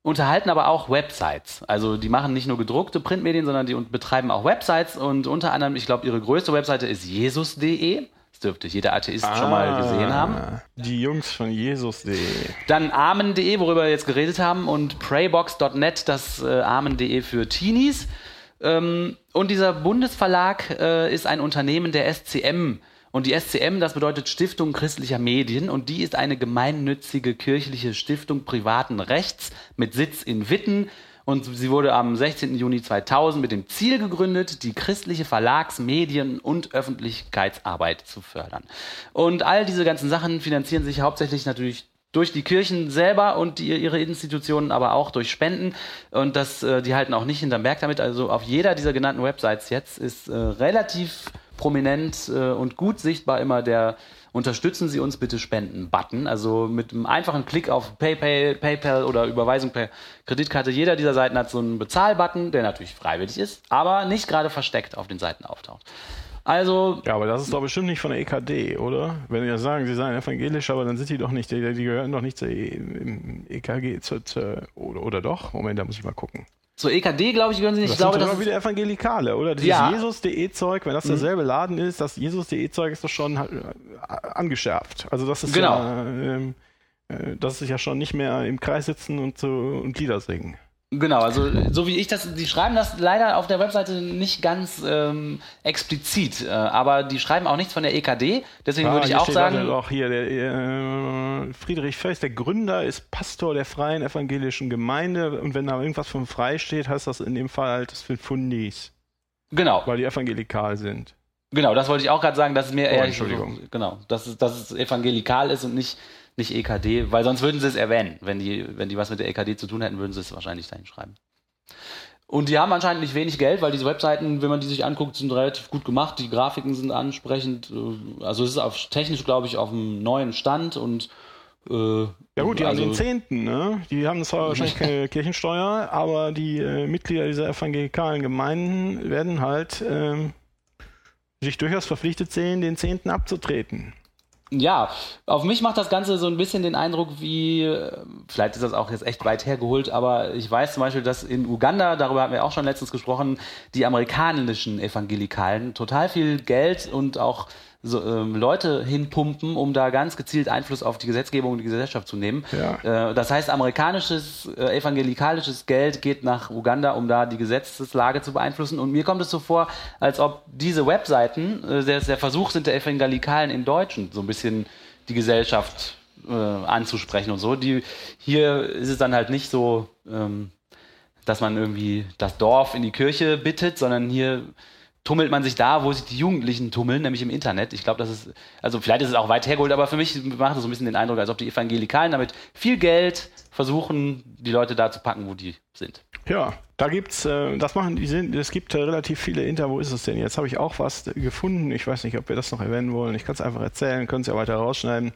unterhalten aber auch Websites. Also die machen nicht nur gedruckte Printmedien, sondern die betreiben auch Websites. Und unter anderem, ich glaube, ihre größte Webseite ist jesus.de. Das dürfte jeder Atheist schon mal gesehen haben. Ah, Die Jungs von Jesus.de. Dann armen.de, worüber wir jetzt geredet haben, und praybox.net, das äh, armen.de für Teenies. Ähm, und dieser Bundesverlag äh, ist ein Unternehmen der SCM. Und die SCM, das bedeutet Stiftung christlicher Medien. Und die ist eine gemeinnützige kirchliche Stiftung privaten Rechts mit Sitz in Witten. Und sie wurde am 16. Juni 2000 mit dem Ziel gegründet, die christliche Verlags-, Medien- und Öffentlichkeitsarbeit zu fördern. Und all diese ganzen Sachen finanzieren sich hauptsächlich natürlich durch die Kirchen selber und die, ihre Institutionen, aber auch durch Spenden. Und das, äh, die halten auch nicht hinterm Berg damit. Also auf jeder dieser genannten Websites jetzt ist äh, relativ prominent äh, und gut sichtbar immer der Unterstützen Sie uns bitte Spenden-Button. Also mit einem einfachen Klick auf PayPal, PayPal oder Überweisung per Kreditkarte. Jeder dieser Seiten hat so einen Bezahl-Button, der natürlich freiwillig ist, aber nicht gerade versteckt auf den Seiten auftaucht. Also Ja, aber das ist doch bestimmt nicht von der EKD, oder? Wenn wir sagen, sie seien evangelisch, aber dann sind die doch nicht, die, die gehören doch nicht zur E- EKG, zur, zur, oder, oder doch? Moment, da muss ich mal gucken. Zur EKD, glaube ich, gehören Sie nicht. Das ich glaube, sind das immer ist, wieder Evangelikale, oder? Dieses Ja. Jesus.de-Zeug, wenn das derselbe Laden ist, das Jesus.de-Zeug ist doch schon halt, äh, angeschärft. Also das ist Genau. ja, ähm, äh, das ist ja schon nicht mehr im Kreis sitzen und, so, und Lieder singen. Genau, also so wie ich das, die schreiben das leider auf der Webseite nicht ganz ähm, explizit, äh, aber die schreiben auch nichts von der EKD, deswegen Ah, würde ich auch steht sagen, also auch hier, der, äh, Friedrich Föst, der Gründer, ist Pastor der Freien Evangelischen Gemeinde und wenn da irgendwas von frei steht, heißt das in dem Fall halt, das sind Fundis, genau, weil die evangelikal sind. Genau, das wollte ich auch gerade sagen, dass es mir Oh, eher Entschuldigung. genau, dass es, dass es evangelikal ist und nicht, nicht EKD, weil sonst würden sie es erwähnen. Wenn die, wenn die was mit der EKD zu tun hätten, würden sie es wahrscheinlich dahin schreiben. Und die haben anscheinend nicht wenig Geld, weil diese Webseiten, wenn man die sich anguckt, sind relativ gut gemacht. Die Grafiken sind ansprechend. äh, Also es ist auf, technisch, glaube ich, auf einem neuen Stand und äh, Ja gut, die also, haben den Zehnten, ne? Die haben zwar wahrscheinlich keine Kirchensteuer, aber die äh, Mitglieder dieser evangelikalen Gemeinden werden halt ähm, sich durchaus verpflichtet sehen, den Zehnten abzutreten. Ja, auf mich macht das Ganze so ein bisschen den Eindruck wie, äh, vielleicht ist das auch jetzt echt weit hergeholt, aber ich weiß zum Beispiel, dass in Uganda, darüber hatten wir auch schon letztens gesprochen, die amerikanischen Evangelikalen total viel Geld und auch so, ähm, Leute hinpumpen, um da ganz gezielt Einfluss auf die Gesetzgebung und die Gesellschaft zu nehmen. Ja. Äh, das heißt, amerikanisches, äh, evangelikalisches Geld geht nach Uganda, um da die Gesetzeslage zu beeinflussen. Und mir kommt es so vor, als ob diese Webseiten, äh, der, der Versuch sind der Evangelikalen in Deutschen, so ein bisschen die Gesellschaft äh, anzusprechen und so. Die, hier ist es dann halt nicht so, ähm, dass man irgendwie das Dorf in die Kirche bittet, sondern hier tummelt man sich da, wo sich die Jugendlichen tummeln, nämlich im Internet. Ich glaube, das ist, also vielleicht ist es auch weit hergeholt, aber für mich macht es so ein bisschen den Eindruck, als ob die Evangelikalen damit viel Geld versuchen, die Leute da zu packen, wo die sind. Ja, da gibt's, äh, das machen die sind, es gibt äh, relativ viele Inter, wo ist es denn? Jetzt habe ich auch was gefunden. Ich weiß nicht, ob wir das noch erwähnen wollen. Ich kann es einfach erzählen, können es ja weiter rausschneiden.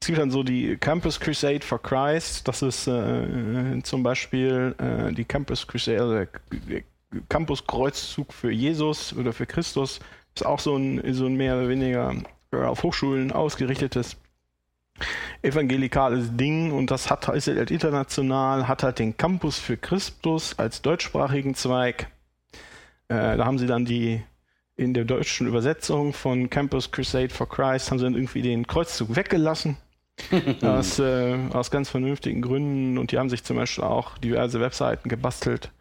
Es gibt dann so die Campus Crusade for Christ. Das ist äh, zum Beispiel äh, die Campus Crusade, also der der Campus Kreuzzug für Jesus oder für Christus. Ist auch so ein, so ein mehr oder weniger äh, auf Hochschulen ausgerichtetes evangelikales Ding und das hat ist halt international, hat halt den Campus für Christus als deutschsprachigen Zweig. Äh, da haben sie dann die in der deutschen Übersetzung von Campus Crusade for Christ haben sie dann irgendwie den Kreuzzug weggelassen. aus, äh, aus ganz vernünftigen Gründen und die haben sich zum Beispiel auch diverse Webseiten gebastelt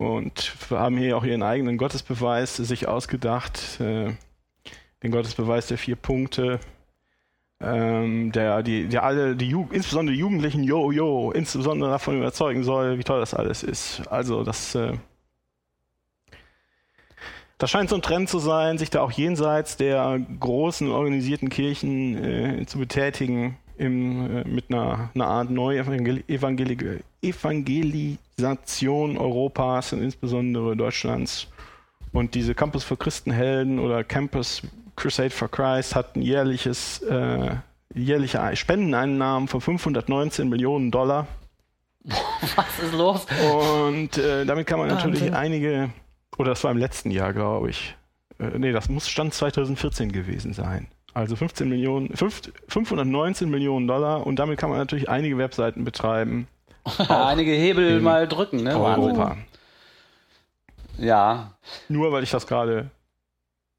und haben hier auch ihren eigenen Gottesbeweis sich ausgedacht. Äh, den Gottesbeweis der vier Punkte, ähm, der die, der alle, die Ju insbesondere die Jugendlichen, yo, yo, insbesondere davon überzeugen soll, wie toll das alles ist. Also das, äh, das scheint so ein Trend zu sein, sich da auch jenseits der großen organisierten Kirchen äh, zu betätigen, im, äh, mit einer, einer Art Neuevangelisation Evangelisation Europas und insbesondere Deutschlands. Und diese Campus für Christenhelden oder Campus Crusade for Christ hat ein jährliches, äh, jährliche Spendeneinnahmen von 519 Millionen Dollar. Was ist los? Und äh, damit kann man natürlich Wahnsinn. einige, oder das war im letzten Jahr, glaube ich. Äh, nee, das muss Stand 2014 gewesen sein. Also 15 Millionen, fünf- 519 Millionen Dollar und damit kann man natürlich einige Webseiten betreiben. Einige Hebel mal drücken, ne? Wahnsinn. Europa. Ja, Nur weil ich das gerade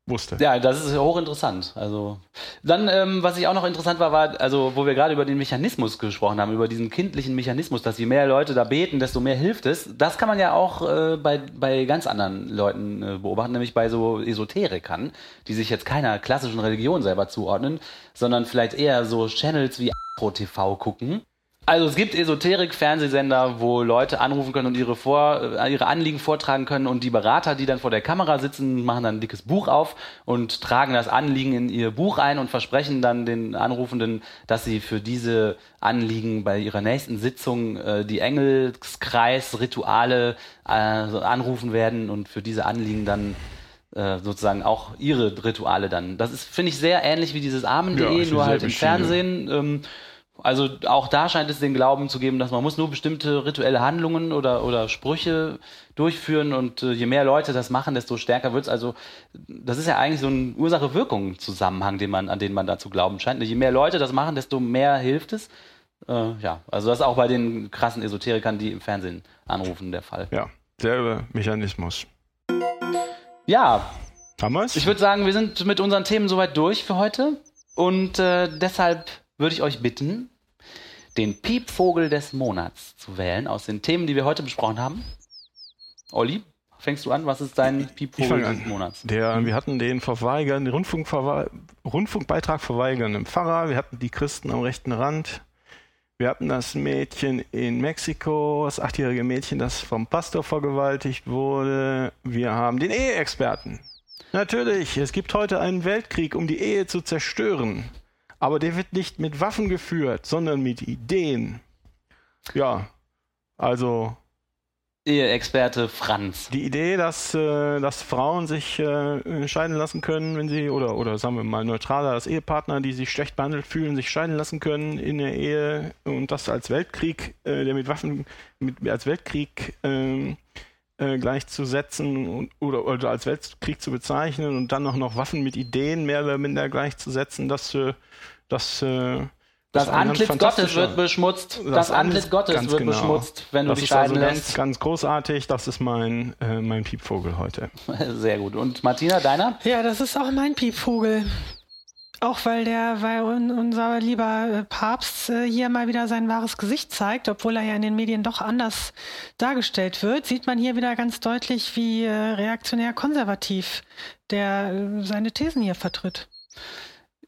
wusste. Ja, das ist hochinteressant. Also dann, ähm, was ich auch noch interessant war, war, also wo wir gerade über den Mechanismus gesprochen haben, über diesen kindlichen Mechanismus, dass je mehr Leute da beten, desto mehr hilft es. Das kann man ja auch äh, bei, bei ganz anderen Leuten äh, beobachten, nämlich bei so Esoterikern, die sich jetzt keiner klassischen Religion selber zuordnen, sondern vielleicht eher so Channels wie Pro gucken. Also es gibt Esoterik-Fernsehsender, wo Leute anrufen können und ihre, vor, äh, ihre Anliegen vortragen können und die Berater, die dann vor der Kamera sitzen, machen dann ein dickes Buch auf und tragen das Anliegen in ihr Buch ein und versprechen dann den Anrufenden, dass sie für diese Anliegen bei ihrer nächsten Sitzung äh, die Engelskreis-Rituale äh, anrufen werden und für diese Anliegen dann äh, sozusagen auch ihre Rituale dann. Das ist, finde ich, sehr ähnlich wie dieses Ja, Amen.de, ist nur halt im. Fernsehen. Ähm, also auch da scheint es den Glauben zu geben, dass man muss nur bestimmte rituelle Handlungen oder, oder Sprüche durchführen und äh, je mehr Leute das machen, desto stärker wird's. Also das ist ja eigentlich so ein Ursache-Wirkung-Zusammenhang, den man, an den man da zu glauben scheint. Je mehr Leute das machen, desto mehr hilft es. Äh, ja, also das ist auch bei den krassen Esoterikern, die im Fernsehen anrufen, der Fall. Ja, selber Mechanismus. Ja, Haben wir's? Ich würde sagen, wir sind mit unseren Themen soweit durch für heute. Und äh, deshalb würde ich euch bitten, den Piepvogel des Monats zu wählen aus den Themen, die wir heute besprochen haben. Olli, fängst du an? Was ist dein Piepvogel des. Monats? Der, wir hatten den Verweigern, den Rundfunkverwe Rundfunkbeitrag verweigernden Pfarrer, wir hatten die Christen am rechten Rand, wir hatten das Mädchen in Mexiko, das achtjährige Mädchen, das vom Pastor vergewaltigt wurde, wir haben den Eheexperten. Natürlich, es gibt heute einen Weltkrieg, um die Ehe zu zerstören. Aber der wird nicht mit Waffen geführt, sondern mit Ideen. Ja, also Ehe-Experte Franz. die Idee, dass, äh, dass Frauen sich äh, scheiden lassen können, wenn sie, oder, oder sagen wir mal neutraler, dass Ehepartner, die sich schlecht behandelt fühlen, sich scheiden lassen können in der Ehe und das als Weltkrieg, äh, der mit Waffen, mit, als Weltkrieg ähm, äh, gleichzusetzen und, oder, oder als Weltkrieg zu bezeichnen und dann auch noch Waffen mit Ideen mehr oder minder gleichzusetzen, das, äh, das, äh, Das ganz Antlitz Gottes wird beschmutzt. Das, Das Antlitz Gottes ganz wird genau. beschmutzt, wenn du das dich ist scheiden also ganz, lässt. ganz großartig. Das ist mein, äh, mein Piepvogel heute. Sehr gut. Und Martina, deiner? Ja, das ist auch mein Piepvogel. Auch weil der, weil un, unser lieber äh, Papst äh, hier mal wieder sein wahres Gesicht zeigt, obwohl er ja in den Medien doch anders dargestellt wird, sieht man hier wieder ganz deutlich, wie äh, reaktionär konservativ der seine Thesen hier vertritt.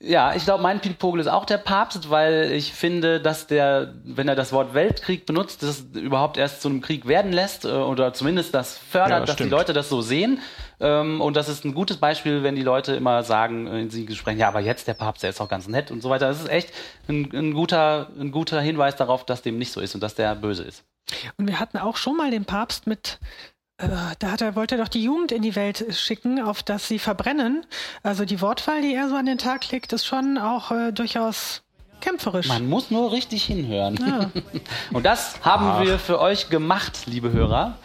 Ja, ich glaube, mein Piepvogel ist auch der Papst, weil ich finde, dass der, wenn er das Wort Weltkrieg benutzt, das überhaupt erst zu einem Krieg werden lässt äh, oder zumindest das fördert, Ja, das dass die stimmt. Leute das so sehen. Ähm, und das ist ein gutes Beispiel, wenn die Leute immer sagen äh, in den Gesprächen, ja, aber jetzt der Papst, der ist auch ganz nett und so weiter. Das ist echt ein, ein, guter, ein guter Hinweis darauf, dass dem nicht so ist und dass der böse ist. Und wir hatten auch schon mal den Papst mit, da hat er, wollte er doch die Jugend in die Welt schicken, auf dass sie verbrennen. Also die Wortwahl, die er so an den Tag legt, ist schon auch äh, durchaus kämpferisch. Man muss nur richtig hinhören. Ja. Und das haben wir für euch gemacht, liebe Hörer.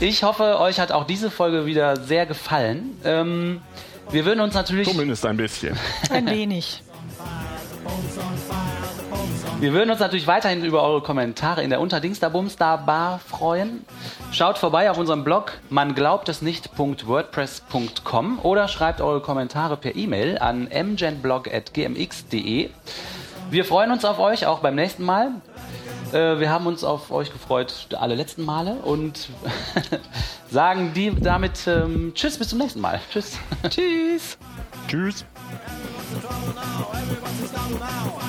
Ich hoffe, euch hat auch diese Folge wieder sehr gefallen. Ähm, wir würden uns natürlich, Zumindest ein bisschen. Ein wenig. wir würden uns natürlich weiterhin über eure Kommentare in der Unterdingsterbumstar Bar freuen. Schaut vorbei auf unserem Blog man glaubt es nicht.wordpress.com oder schreibt eure Kommentare per E-Mail an mgenblog.gmx.de. Wir freuen uns auf euch auch beim nächsten Mal. Äh, wir haben uns auf euch gefreut, alle letzten Male und sagen die damit ähm, Tschüss, bis zum nächsten Mal. Tschüss. Tschüss. Tschüss. Everybody's down now.